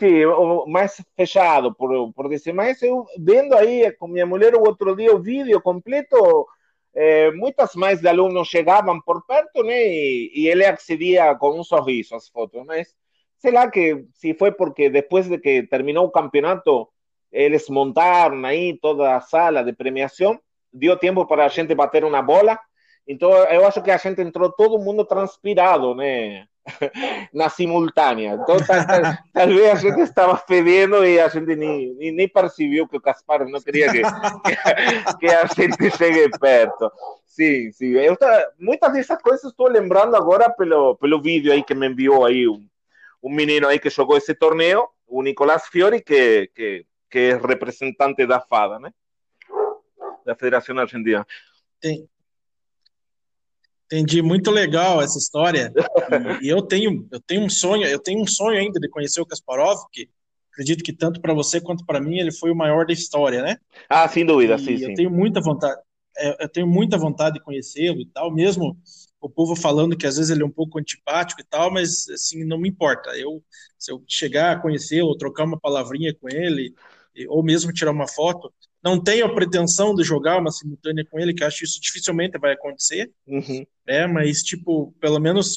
sim, mais fechado, por, por. Mas eu vendo aí com minha mulher o outro dia o vídeo completo, é, muitas mais de alunos chegavam por perto, né? E, e, ele acedia com um sorriso às fotos, mas sei lá que se foi porque depois de que terminou o campeonato, eles montaram aí toda a sala de premiação, deu tempo para a gente bater uma bola então, eu acho que a gente entrou todo mundo transpirado, né? Na simultânea. Então, tal, tal, talvez a gente estava fedendo e a gente nem, nem, que o Caspar não queria que, que, que, a gente chegue perto. Sim, sim. Eu tá, muitas dessas coisas lembrando agora pelo, pelo vídeo aí que me enviou aí um, um menino aí que jogou esse torneio, o Nicolás Fiori, que, que, que é representante da FADA, né? Da Federação Argentina. Tem, Entendi, muito legal essa história. E, eu tenho, eu tenho um sonho, eu tenho um sonho ainda de conhecer o Kasparov, que acredito que tanto para você quanto para mim ele foi o maior da história, né? Ah, sem dúvida, e sim, eu sim. Eu tenho muita vontade, é, eu tenho muita vontade de conhecê-lo e tal, mesmo o povo falando que às vezes ele é um pouco antipático e tal, mas assim não me importa. Eu se eu chegar a conhecê-lo, trocar uma palavrinha com ele, ou mesmo tirar uma foto, não tenho a pretensão de jogar uma simultânea com ele, que acho que isso dificilmente vai acontecer, uhum. é, mas, tipo, pelo menos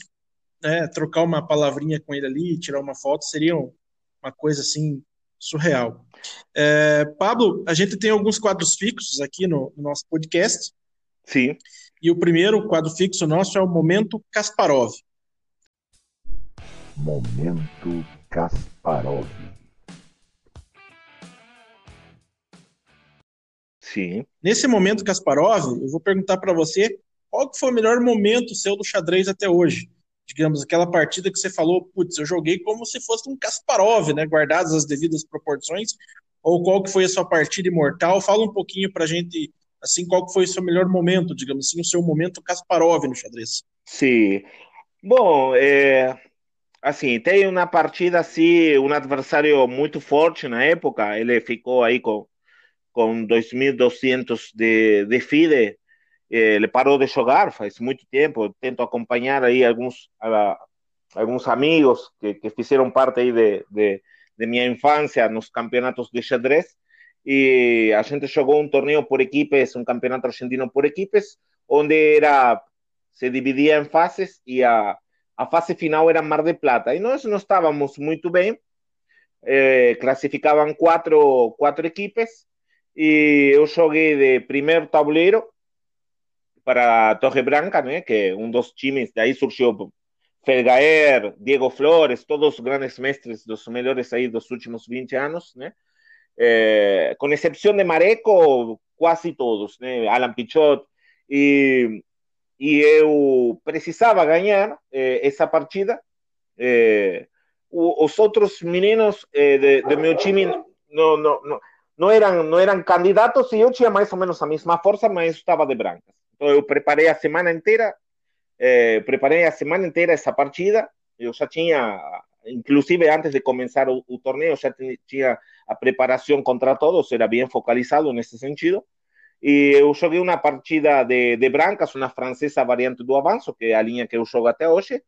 né, trocar uma palavrinha com ele ali, tirar uma foto, seria uma coisa, assim, surreal. É, Pablo, a gente tem alguns quadros fixos aqui no, no, nosso podcast. Sim. E o primeiro quadro fixo nosso é o Momento Kasparov. Momento Kasparov. Sim. Nesse momento, Kasparov, eu vou perguntar para você qual que foi o melhor momento seu do xadrez até hoje. Digamos, aquela partida que você falou, putz, eu joguei como se fosse um Kasparov, né, guardadas as devidas proporções, ou qual que foi a sua partida imortal? Fala um pouquinho para a gente, assim, qual que foi o seu melhor momento, digamos assim, o seu momento Kasparov no xadrez. Sim. Bom, é, assim, tem uma partida assim, um adversário muito forte na época, ele ficou aí com com 2.200 de, de FIDE, eh, ele parou de jogar faz muito tempo. Tento acompanhar aí alguns, a, alguns amigos que, que fizeram parte aí de, de, de minha infância nos campeonatos de xadrez. E a gente jogou um torneio por equipes, um campeonato argentino por equipes, onde era se dividia em fases e a, a fase final era Mar de Plata. E nós não estávamos muito bem, eh, classificavam quatro, quatro equipes e eu joguei de primeiro tabuleiro para Torre Branca, né, que é um dos times, daí surgiu Felgaer, Diego Flores, todos os grandes mestres dos melhores aí dos últimos 20 anos, né, é, com exceção de Mareco, quase todos, né, Alan Pichot, e, e eu precisava ganhar é, essa partida, é, os outros meninos é, de meu time não, não, não não eram, não eram candidatos e eu tinha mais ou menos a mesma força, mas estava de brancas. Então eu preparei a semana inteira, eh, preparei a semana inteira essa partida. Eu já tinha, inclusive antes de começar o, o torneio, já tinha a preparação contra todos, era bem focalizado nesse sentido. E eu joguei uma partida de, de brancas, uma francesa variante do avanço, que é a linha que eu jogo até hoje,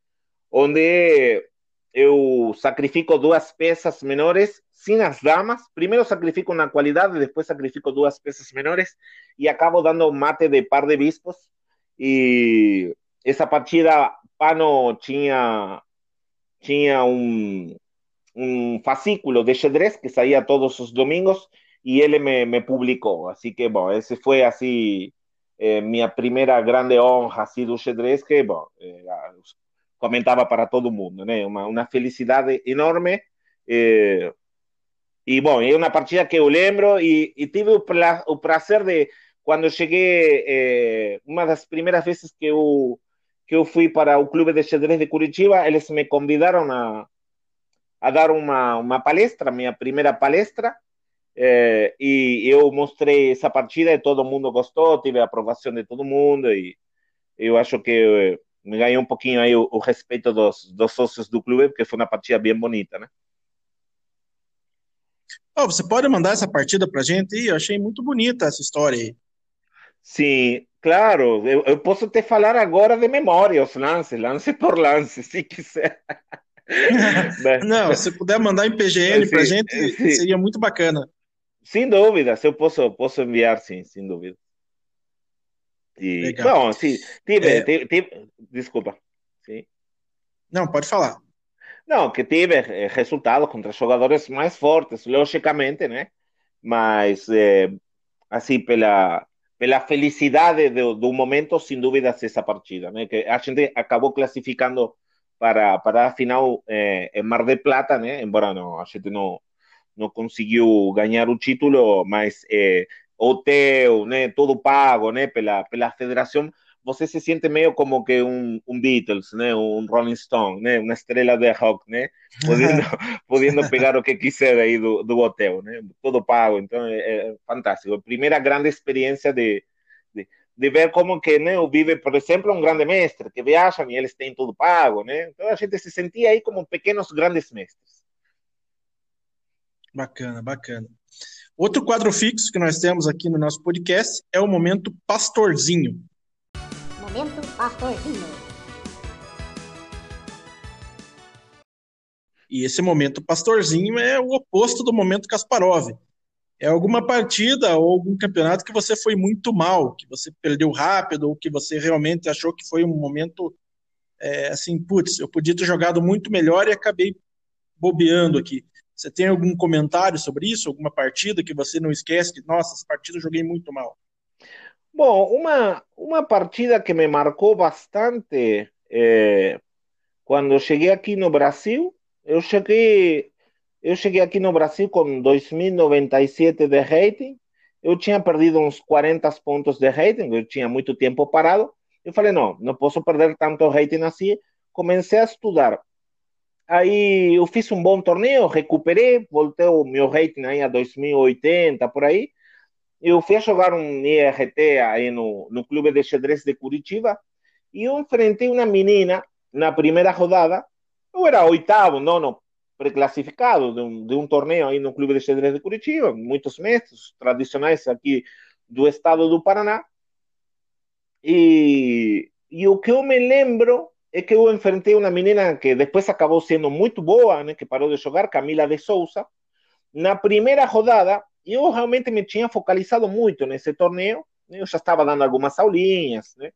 onde eu sacrifico duas peças menores sin as damas. Primeiro sacrifico na qualidade, depois sacrifico duas peças menores e acabo dando mate de par de bispos. E essa partida, Pano tinha, tinha um, um fascículo de xadrez que saía todos os domingos e ele me, me publicou. Assim que, bom, esse foi assim eh, minha primeira grande honra assim, do xadrez, que, bom, eh, comentava para todo mundo, né? Uma, uma felicidade enorme. Eh, e, bom, é uma partida que eu lembro e, tive o, pra, o prazer de, quando cheguei, eh, uma das primeiras vezes que eu, que eu fui para o Clube de Xadrez de Curitiba, eles me convidaram a, a dar uma, uma palestra, minha primeira palestra, e eu mostrei essa partida e todo mundo gostou, tive a aprovação de todo mundo, e eu acho que me ganhou um pouquinho aí o, o respeito dos, dos sócios do clube, porque foi uma partida bem bonita, né? Oh, você pode mandar essa partida pra gente? Eu achei muito bonita essa história aí. Sim, claro. Eu, eu posso te falar agora de memória os lances, lance por lance, se quiser. Não, se puder mandar em PGN para gente, sim. seria muito bacana. Sem dúvida, eu posso, posso enviar, sim, sem dúvida. E, Legal. Bom, sim, tive, é... tive, tive, desculpa. Sim. Não, pode falar. Não, que tive eh, resultados contra jogadores mais fortes, logicamente, né? Mas, eh, assim, pela, pela felicidade do, do momento, sem dúvidas, essa partida, né? Que a gente acabou classificando para, para a final eh, em Mar del Plata, né? Embora não, a gente não, não conseguiu ganhar o título, mas eh, hotel, né? Todo pago, né? Pela, pela federação você se sente meio como que um, um Beatles, né? Um Rolling Stone, né? Uma estrela de rock, né? Podendo, podendo pegar o que quiser aí do, do hotel, né? Todo pago, então é, é fantástico. Primeira grande experiência de, de, de, ver como que né, vive, por exemplo, um grande mestre, que viajam e eles têm tudo pago, né? Então a gente se sentia aí como pequenos grandes mestres. Bacana, bacana. Outro quadro fixo que nós temos aqui no nosso podcast é o momento Pastorzinho. Momento Pastorzinho. E esse momento Pastorzinho é o oposto do momento Kasparov. É alguma partida ou algum campeonato que você foi muito mal, que você perdeu rápido, ou que você realmente achou que foi um momento é, assim, putz, eu podia ter jogado muito melhor e acabei bobeando aqui. Você tem algum comentário sobre isso? Alguma partida que você não esquece que, nossa, essa partida eu joguei muito mal? Bom, uma, uma partida que me marcou bastante é, quando eu cheguei aqui no Brasil, eu cheguei, eu cheguei aqui no Brasil com 2097 de rating, eu tinha perdido uns 40 pontos de rating, eu tinha muito tempo parado, eu falei, não, não posso perder tanto rating assim, comecei a estudar. Aí eu fiz um bom torneio, recuperei, voltei o meu rating aí a 2080, por aí, eu fui jogar um IRT aí no, no Clube de Xadrez de Curitiba e eu enfrentei uma menina na primeira rodada. Eu era oitavo, nono preclassificado de um, de um torneio aí no Clube de Xadrez de Curitiba, muitos mestres tradicionais aqui do estado do Paraná. E, e o que eu me lembro é que eu enfrentei uma menina que depois acabou sendo muito boa, né, que parou de jogar, Camila de Souza. Na primeira rodada, eu realmente me tinha focalizado muito nesse torneio, né? eu já estava dando algumas aulinhas, né?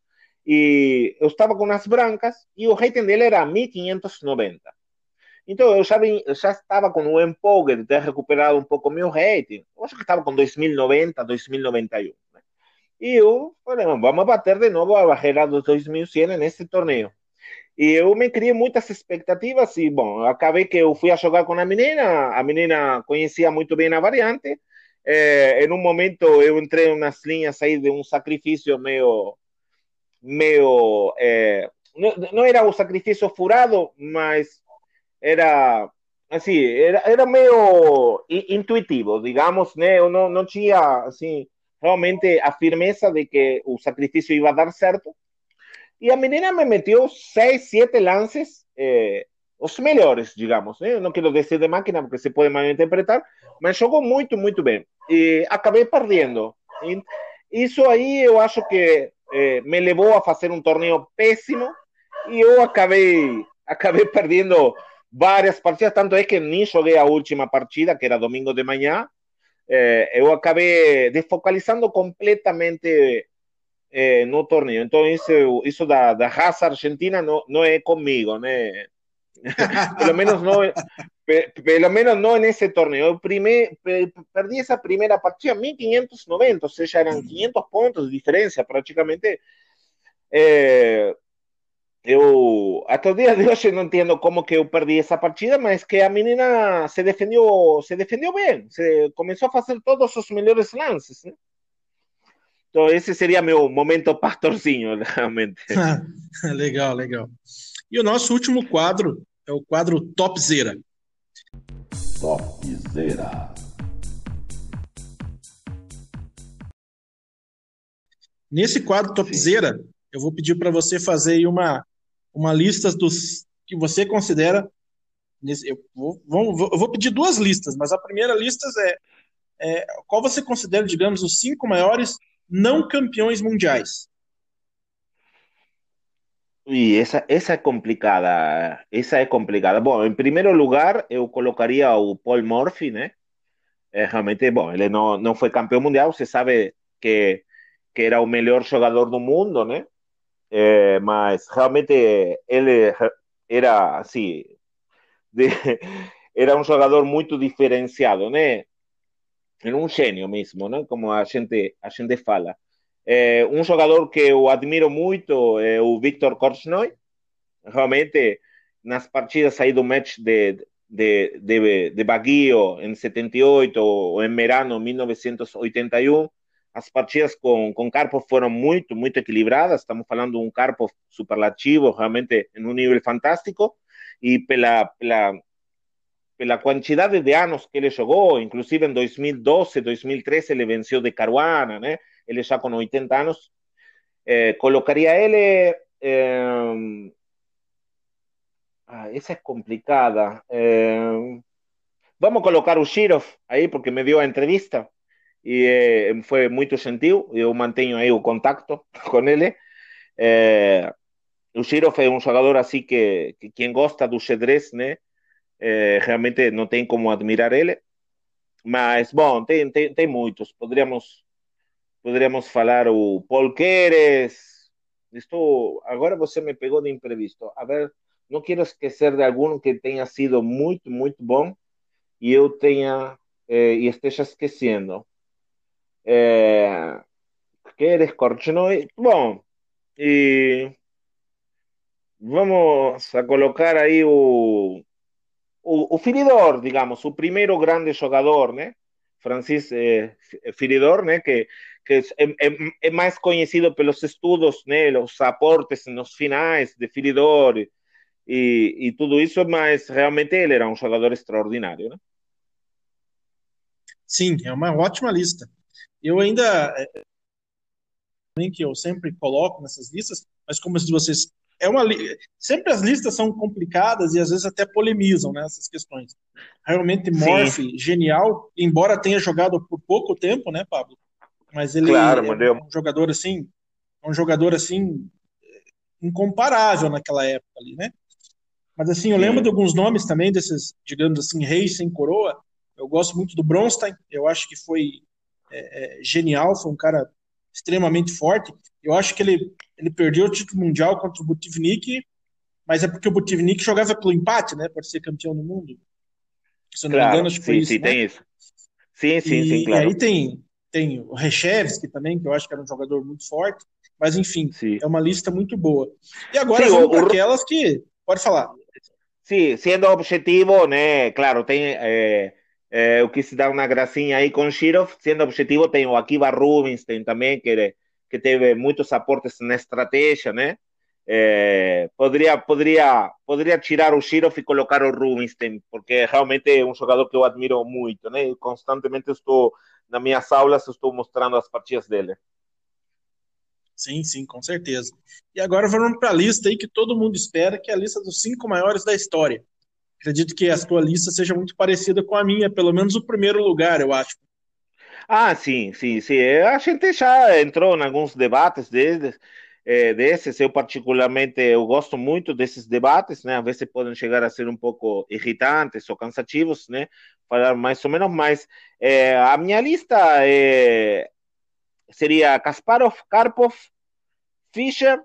e eu estava com as brancas, e o rating dele era 1590. Então eu já, vim, já estava com o empolgue de ter recuperado um pouco meu rating, eu acho que estava com 2090, 2091. Né? E eu falei, vamos bater de novo a barreira dos 2100 nesse torneio. E eu me criei muitas expectativas e, bom, acabei que eu fui a jogar com a menina, a menina conhecia muito bem a variante, é, em um momento eu entrei nas linhas aí de um sacrifício meio, meio é, não, não, era o sacrifício furado, mas era assim, era, era meio intuitivo, digamos, né? Eu não, não tinha assim realmente a firmeza de que o sacrifício ia dar certo. E a menina me meteu seis, sete lances eh, os melhores, digamos. Né? Eu não quero dizer de máquina, porque se pode mal interpretar, mas jogou muito, muito bem. E acabei perdendo. E isso aí eu acho que eh, me levou a fazer um torneio péssimo e eu acabei, acabei perdendo várias partidas, tanto é que nem joguei a última partida, que era domingo de manhã. Eh, eu acabei desfocalizando completamente eh, no torneio. Então, isso, isso da, da raça argentina não, não é comigo, né? pelo menos no, pelo menos no en ese torneo. Primer, perdí esa primera partida 1590, o sea, ya eran 500 puntos de diferencia prácticamente. Eh, eu até o dia de hoje não entendo como que eu perdi essa partida, mas que a menina se defendeu, se defendeu bem, se começou a fazer todos os melhores lances? Então, esse seria meu momento pastorzinho, realmente. legal, legal. E o nosso último quadro é o quadro Topzera. Topzera. Nesse quadro Topzera, eu vou pedir para você fazer aí uma, uma lista dos que você considera. Eu vou, eu vou pedir duas listas, mas a primeira lista é, é qual você considera, digamos, os cinco maiores não campeões mundiais. E essa, essa é complicada, essa é complicada. Bom, em primeiro lugar, eu colocaria o Paul Murphy, né? É, realmente, bom, ele não, não foi campeão mundial, você sabe que, que era o melhor jogador do mundo, né? É, mas realmente ele era assim, de, era um jogador muito diferenciado, né? Era um gênio mesmo, né? Como a gente a gente fala. É, um jogador que eu admiro muito é o Victor Korchnoi. Realmente, nas partidas aí do match de, de, de, de Baguio em 78 ou em Merano 1981, as partidas com, com Karpov foram muito, muito equilibradas. Estamos falando de um Karpov superlativo, realmente em um nível fantástico. E pela, pela, pela quantidade de anos que ele jogou, inclusive em 2012, 2013, ele venceu de Caruana, né? Ele já com 80 anos. Eh, colocaria ele. Eh, ah, essa é complicada. Eh, vamos colocar o Shirov aí, porque me deu a entrevista e eh, foi muito gentil. Eu mantenho aí o contato com ele. Eh, o Shirov é um jogador assim que, que quem gosta do xadrez, né? Eh, realmente não tem como admirar ele. Mas, bom, tem, tem, tem muitos. Poderíamos, poderíamos falar o Paul Queres. Estou, agora você me pegou de imprevisto. A ver, não quero esquecer de algum que tenha sido muito, muito bom e eu tenha eh, e esteja esquecendo. É, Queres, Korchnoi. Bom, e vamos a colocar aí o, o, o Firidor, digamos, o primeiro grande jogador, né? Francis eh, Firidor, né? Que, que é, é, é, mais conhecido pelos estudos, né? Os aportes nos finais de Firidor e, e tudo isso, mas realmente ele era um jogador extraordinário, né? Sim, é uma ótima lista. Eu ainda é, que eu sempre coloco nessas listas, mas como vocês é uma sempre as listas são complicadas e às vezes até polemizam nessas né, questões. Realmente Morphy, genial, embora tenha jogado por pouco tempo, né, Pablo? Mas ele claro, é um jogador assim, um jogador assim incomparável naquela época ali, né? Mas assim, eu Sim. lembro de alguns nomes também desses, digamos assim, reis sem coroa. Eu gosto muito do Bronstein, eu acho que foi é, é, genial, foi um cara extremamente forte. Eu acho que ele, ele perdeu o título mundial contra o Butivnik, mas é porque o Butivnik jogava pelo empate, né, para ser campeão do mundo. Se eu não claro, me engano, acho que sim, foi isso. Sim, né? tem isso. Sim, sim, e, sim, claro. E aí tem, tem o Rechevski também, que eu acho que era um jogador muito forte, mas enfim, sim. é uma lista muito boa. E agora sim, vamos aquelas que. Pode falar. Sim, sendo objetivo, né? Claro, tem. É é, eu quis dar uma gracinha aí com Shirov, sendo objetivo, tem o Akiva Rubinstein também, que, que teve muitos aportes na estratégia, né? É, poderia, poderia, poderia tirar o Shirov e colocar o Rubinstein, porque realmente é um jogador que eu admiro muito, né? E constantemente estou, nas minhas aulas, estou mostrando as partidas dele. Sim, sim, com certeza. E agora vamos para a lista aí que todo mundo espera, que é a lista dos cinco maiores da história. Acredito que a sua lista seja muito parecida com a minha, pelo menos o primeiro lugar, eu acho. Ah, sim, sim, sim. A gente já entrou em alguns debates desses, é, desses. Eu particularmente eu gosto muito desses debates, né? Às vezes podem chegar a ser um pouco irritantes ou cansativos, né? Falar mais ou menos, mas é, a minha lista é, seria Kasparov, Karpov, Fischer,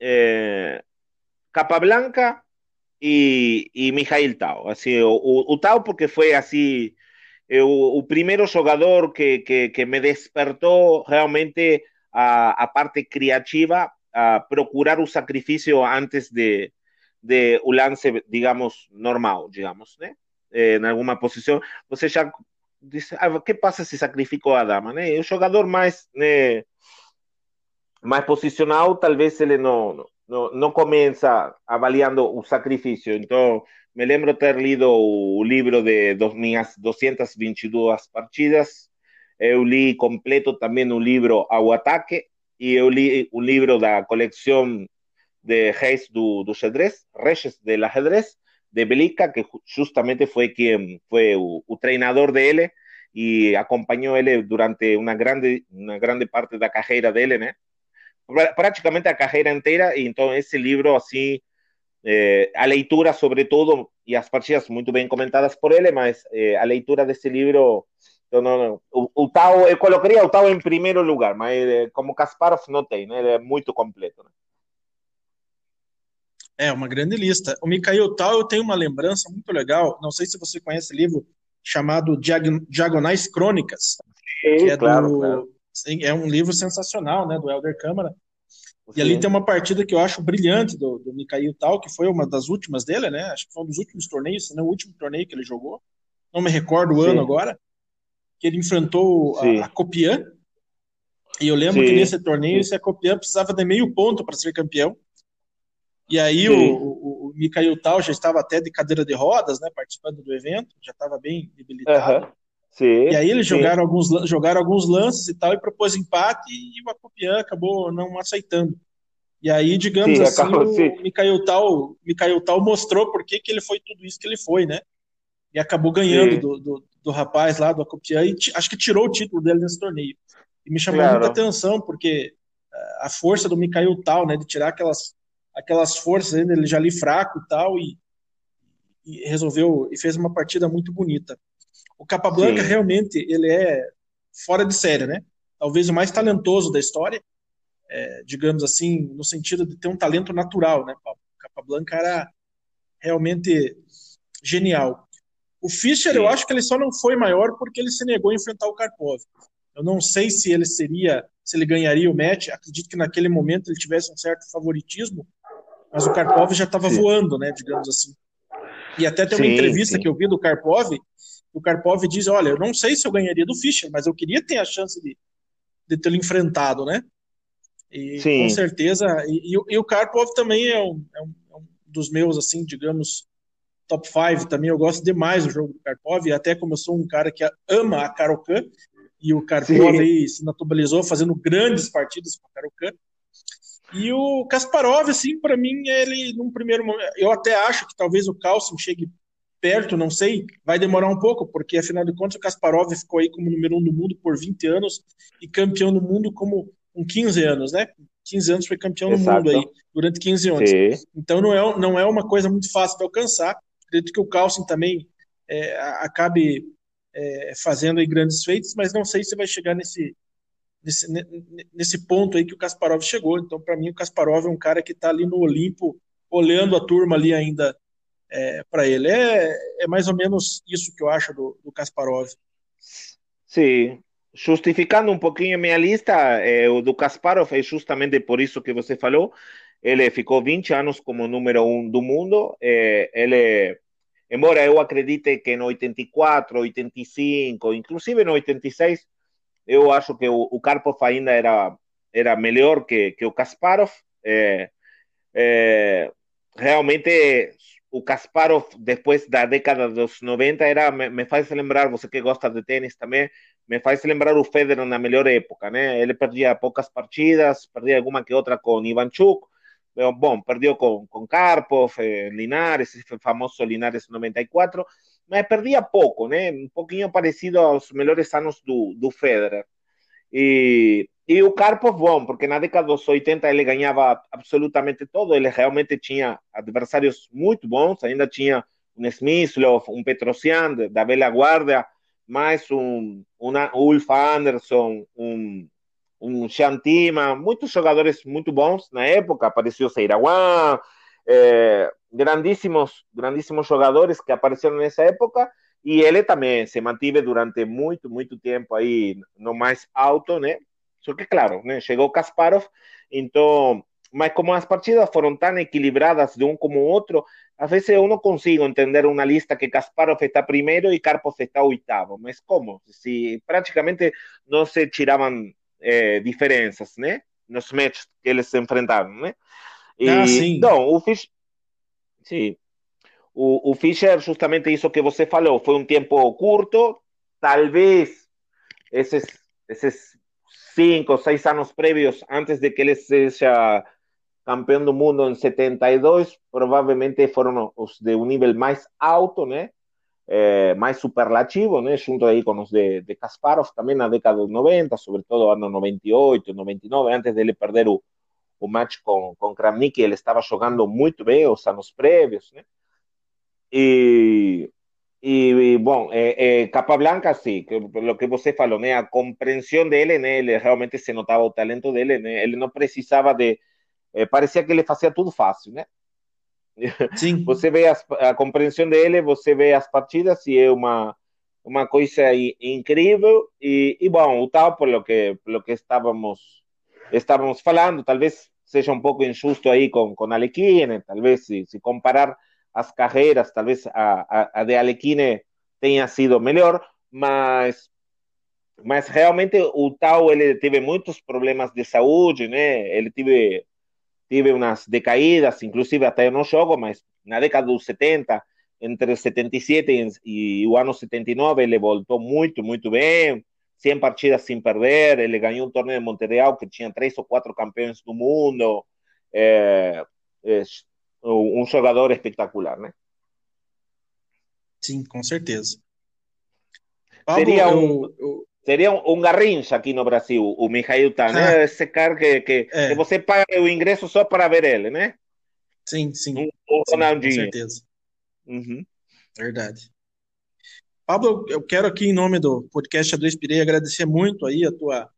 é, Capablanca e, e Mijail Tao. Assim, o, o, Tao porque foi assim o, o primeiro jogador que, que, que, me despertou realmente a, a parte criativa, a procurar o sacrifício antes de, de o lance, digamos, normal, digamos, né? Eh, em alguma posição. Você já diz, ah, que passa se sacrificou a dama, né? O jogador mais, né, mais posicional, talvez ele não, não, não começa avaliando o sacrifício. Então, me lembro ter lido o livro de dos, minhas 222 partidas, eu li completo também o livro Ao Ataque, e eu li o livro da coleção de reis do, do Reyes del Ajedrez, de Belica, que justamente foi quem foi o, o treinador dele e acompanhou ele durante uma grande, uma grande parte da carreira dele, né? Praticamente a carreira inteira, e então esse livro, assim, eh, a leitura, sobretudo, e as partidas muito bem comentadas por ele, mas eh, a leitura desse livro não, não, o, o Tao, eu colocaria o Tao em primeiro lugar, mas eh, como Kasparov não tem, né? Ele é muito completo. Né? É, uma grande lista. O Mikhail Tal, eu tenho uma lembrança muito legal, não sei se você conhece o livro chamado Diagonais Crônicas, Sim, que é, claro, do, claro. é um livro sensacional, né, do Helder Câmara, Sim. e ali tem uma partida que eu acho brilhante do, do Mikhail Tal, que foi uma das últimas dele, né, acho que foi um dos últimos torneios, não o último torneio que ele jogou, não me recordo o Sim. ano agora, que ele enfrentou a, a Copian, e eu lembro que nesse torneio, esse Copian precisava de meio ponto para ser campeão, e aí o, o, o Mikhail Tal já estava até de cadeira de rodas, né, participando do evento, já estava bem debilitado. Uhum. Sim, e aí eles jogaram alguns, jogaram alguns lances e tal, e propôs empate, e o Acopian acabou não aceitando. E aí, digamos sim, assim, acabou, o Mikhail Tal, Mikhail Tal mostrou por que, que ele foi tudo isso que ele foi, né? E acabou ganhando do, do, do, rapaz lá, do Acopian, e acho que tirou o título dele nesse torneio. E me chamou claro. muita atenção, porque eh, a força do Mikhail Tal, né, de tirar aquelas aquelas forças ele já ali fraco e tal, e, e resolveu, e fez uma partida muito bonita. O Capablanca Sim. realmente, ele é fora de série, né? Talvez o mais talentoso da história, é, digamos assim, no sentido de ter um talento natural, né, Paulo? O Capablanca era realmente genial. O Fischer, Sim. eu acho que ele só não foi maior porque ele se negou a enfrentar o Karpov. Eu não sei se ele seria, se ele ganharia o match. Acredito que naquele momento ele tivesse um certo favoritismo, mas o Karpov já estava voando, né, digamos assim. E até tem uma sim, entrevista sim. que eu vi do Karpov, o Karpov diz, olha, eu não sei se eu ganharia do Fischer, mas eu queria ter a chance de, de tê-lo enfrentado, né? E sim. com certeza, e, e, o Karpov também é um, é um, é um dos meus, assim, digamos, top 5 também, eu gosto demais do jogo do Karpov, e até como eu sou um cara que ama a Karokan, e o Karpov aí se naturalizou fazendo grandes partidas com a Karokan, e o Kasparov, assim, para mim, ele, num primeiro momento, eu até acho que talvez o Carlsen chegue perto, não sei, vai demorar um pouco, porque afinal de contas o Kasparov ficou aí como número um do mundo por 20 anos e campeão do mundo como com 15 anos, né? 15 anos foi campeão Exato. do mundo aí, durante 15 anos. Sim. Então não é, não é uma coisa muito fácil de alcançar. Acredito que o Carlsen também é, acabe é, fazendo aí grandes feitos, mas não sei se vai chegar nesse, nesse, nesse ponto aí que o Kasparov chegou. Então, para mim, o Kasparov é um cara que está ali no Olimpo, olhando a turma ali ainda é, para ele. É, é mais ou menos isso que eu acho do, do Kasparov. Sim, justificando um pouquinho minha lista, é, o do Kasparov é justamente por isso que você falou. Ele ficou 20 anos como número um do mundo. É, ele, embora eu acredite que no 84, 85, inclusive no 86, eu acho que o, o Karpov ainda era, era melhor que, que o Kasparov. É, é, realmente, Kasparov, depois da década dos 90, era, me, me, faz lembrar, você que gosta de tênis também, me faz lembrar o Federer na melhor época, né? Ele perdia poucas partidas, perdia alguma que outra com Ivanchuk, bom, perdeu com, com Karpov, eh, Linares, esse famoso Linares 94, mas perdia pouco, né? Um pouquinho parecido aos melhores anos do, do Federer. E, e o Karpov, bom, porque na década dos 80 ele ganhava absolutamente todo, ele realmente tinha adversários muito bons, ainda tinha um Smyslov, um Petrosian da velha guarda, mais um, um Ulf Anderson, um, um Shantima, muitos jogadores muito bons na época, apareceu Seirawan, é, grandíssimos, grandíssimos jogadores que apareceram nessa época. E ele também se mantive durante muito, muito tempo aí no mais alto, né? Só que, claro, né? chegou Kasparov, então mas como as partidas foram tão equilibradas de um como outro, às vezes eu não consigo entender uma lista que Kasparov está primeiro e Karpov está oitavo. Mas como? Se praticamente não se tiravam é, diferenças, né? Nos matches que eles se enfrentaram, né? E, ah, sim. Então, o Fischer, sim. O, o Fischer, justamente isso que você falou, foi um tempo curto, talvez esses, esses cinco, seis anos prévios, antes de que ele seja campeão do mundo em 72, provavelmente foram os de um nível mais alto, né? É, mais superlativo, né? Junto aí com os de, de Kasparov, também na década dos 90, sobretudo ano 98, 99, antes dele perder o, o match com, com Kramnik, ele estava jogando muito bem os anos prévios, né? E, e, bom, é, é, Capablanca, sim, que, o que você falou, né? A compreensão dele, né? Ele realmente se notava o talento dele, né? Ele não precisava de parecia que ele fazia tudo fácil, né? Sim. Você vê as, a compreensão dele, você vê as partidas e é uma uma coisa incrível e, e bom, o tal pelo que pelo que estávamos estávamos falando, talvez seja um pouco injusto aí com com Alequine, talvez se, se comparar as carreiras, talvez a, a, a de Alequine tenha sido melhor, mas mas realmente o tal ele teve muitos problemas de saúde, né? Ele teve tive unas decaídas, inclusive até não jogo, mas na década dos 70, entre 77 e, e o ano 79, ele voltou muito, muito bem, 100 partidas sem perder, ele ganhou um torneio de Montreal que tinha três ou quatro campeões do mundo, é, é um jogador espetacular, né? Sim, com certeza. Pablo, Seria um, eu, eu, Seria um, Garrincha aqui no Brasil, o Mihail Tan, né? Ah. Esse cara que, que, é. que, você paga o ingresso só para ver ele, né? Sim, sim. Um, um sim com certeza. Uhum. Verdade. Pablo, eu quero aqui, em nome do podcast Adriano Pirei, agradecer muito aí a tua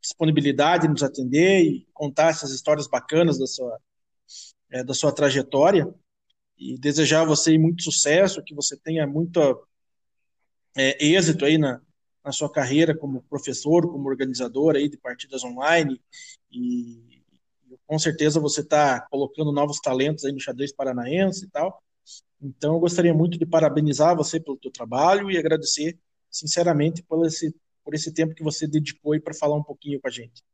disponibilidade nos atender e contar essas histórias bacanas da sua, é, da sua trajetória e desejar a você muito sucesso, que você tenha muito é, êxito aí na, na sua carreira como professor, como organizador aí de partidas online e com certeza você está colocando novos talentos aí no xadrez paranaense e tal. Então eu gostaria muito de parabenizar você pelo teu trabalho e agradecer sinceramente por esse por esse tempo que você dedicou aí para falar um pouquinho com a gente.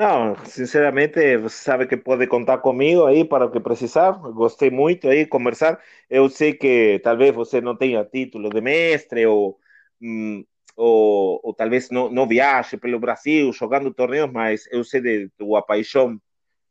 Não, sinceramente, você sabe que pode contar comigo aí para o que precisar. Gostei muito aí conversar. Eu sei que talvez você não tenha título de mestre ou hum, ou, ou, talvez não, não viaje pelo Brasil jogando torneios, mas eu sei de tua paixão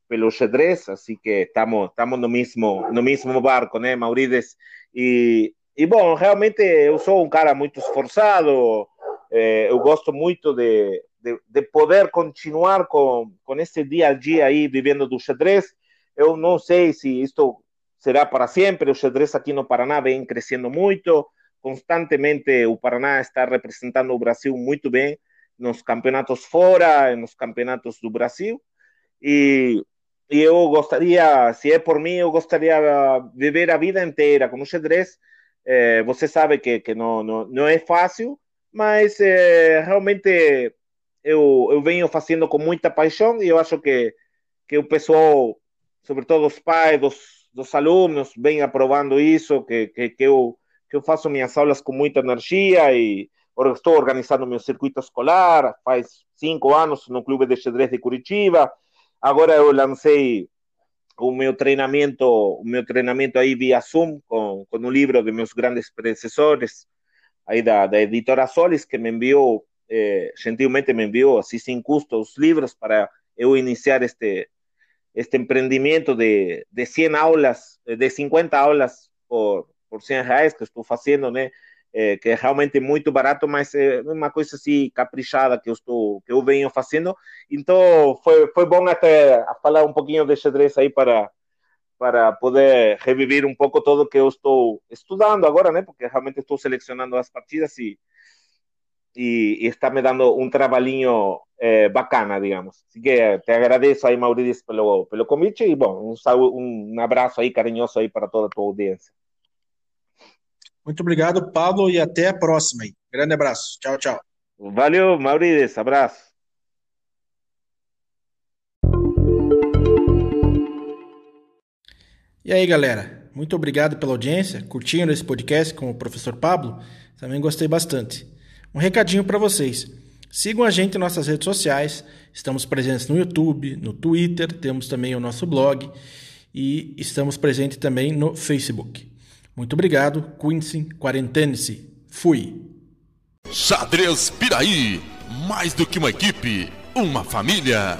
pelo xadrez, assim que estamos estamos no mesmo no mesmo barco, né, Maurides? E, e bom, realmente eu sou um cara muito esforçado, eh, eu gosto muito de, de, de, poder continuar com, com esse dia a dia aí vivendo do xadrez. Eu não sei se isto será para sempre, o xadrez aqui no Paraná vem crescendo muito, constantemente o Paraná está representando o Brasil muito bem nos campeonatos fora, nos campeonatos do Brasil. E, e eu gostaria, se é por mim, eu gostaria de viver a vida inteira com o xadrez. É, você sabe que, que não, não, não é fácil, mas é, realmente eu, eu venho fazendo com muita paixão e eu acho que, que o pessoal, sobretudo os pais dos, dos alunos, vem aprovando isso, que, que, que eu que eu faço minhas aulas com muita energia e estou organizando meu circuito escolar, faz cinco anos no Clube de Xadrez de Curitiba. Agora eu lancei o meu treinamento, o meu treinamento aí via Zoom com, com um livro de meus grandes predecessores aí da, da editora Solis que me enviou, eh, gentilmente me enviou assim sem custo os livros para eu iniciar este este empreendimento de, de 100 aulas, de 50 aulas por, por 100 reais que estou fazendo, né? É, que é realmente muito barato, mas é uma coisa assim caprichada que eu estou que eu venho fazendo. Então foi foi bom até falar um pouquinho de xadrez aí para para poder reviver um pouco tudo que eu estou estudando agora, né? Porque realmente estou selecionando as partidas e e, e está me dando um trabalhinho é, bacana, digamos. Así que te agradeço aí, Maurício, pelo, pelo convite e, bom, um, um abraço aí carinhoso aí para toda a tua audiência. Muito obrigado, Pablo, e até a próxima. Aí. Grande abraço. Tchau, tchau. Valeu, Maurício. Abraço. E aí, galera, muito obrigado pela audiência. Curtindo esse podcast com o professor Pablo? Também gostei bastante. Um recadinho para vocês. Sigam a gente em nossas redes sociais. Estamos presentes no YouTube, no Twitter, temos também o nosso blog e estamos presentes também no Facebook. Muito obrigado, Quincy, quarentene-se. Fui. Xadrez Piraí, mais do que uma equipe, uma família.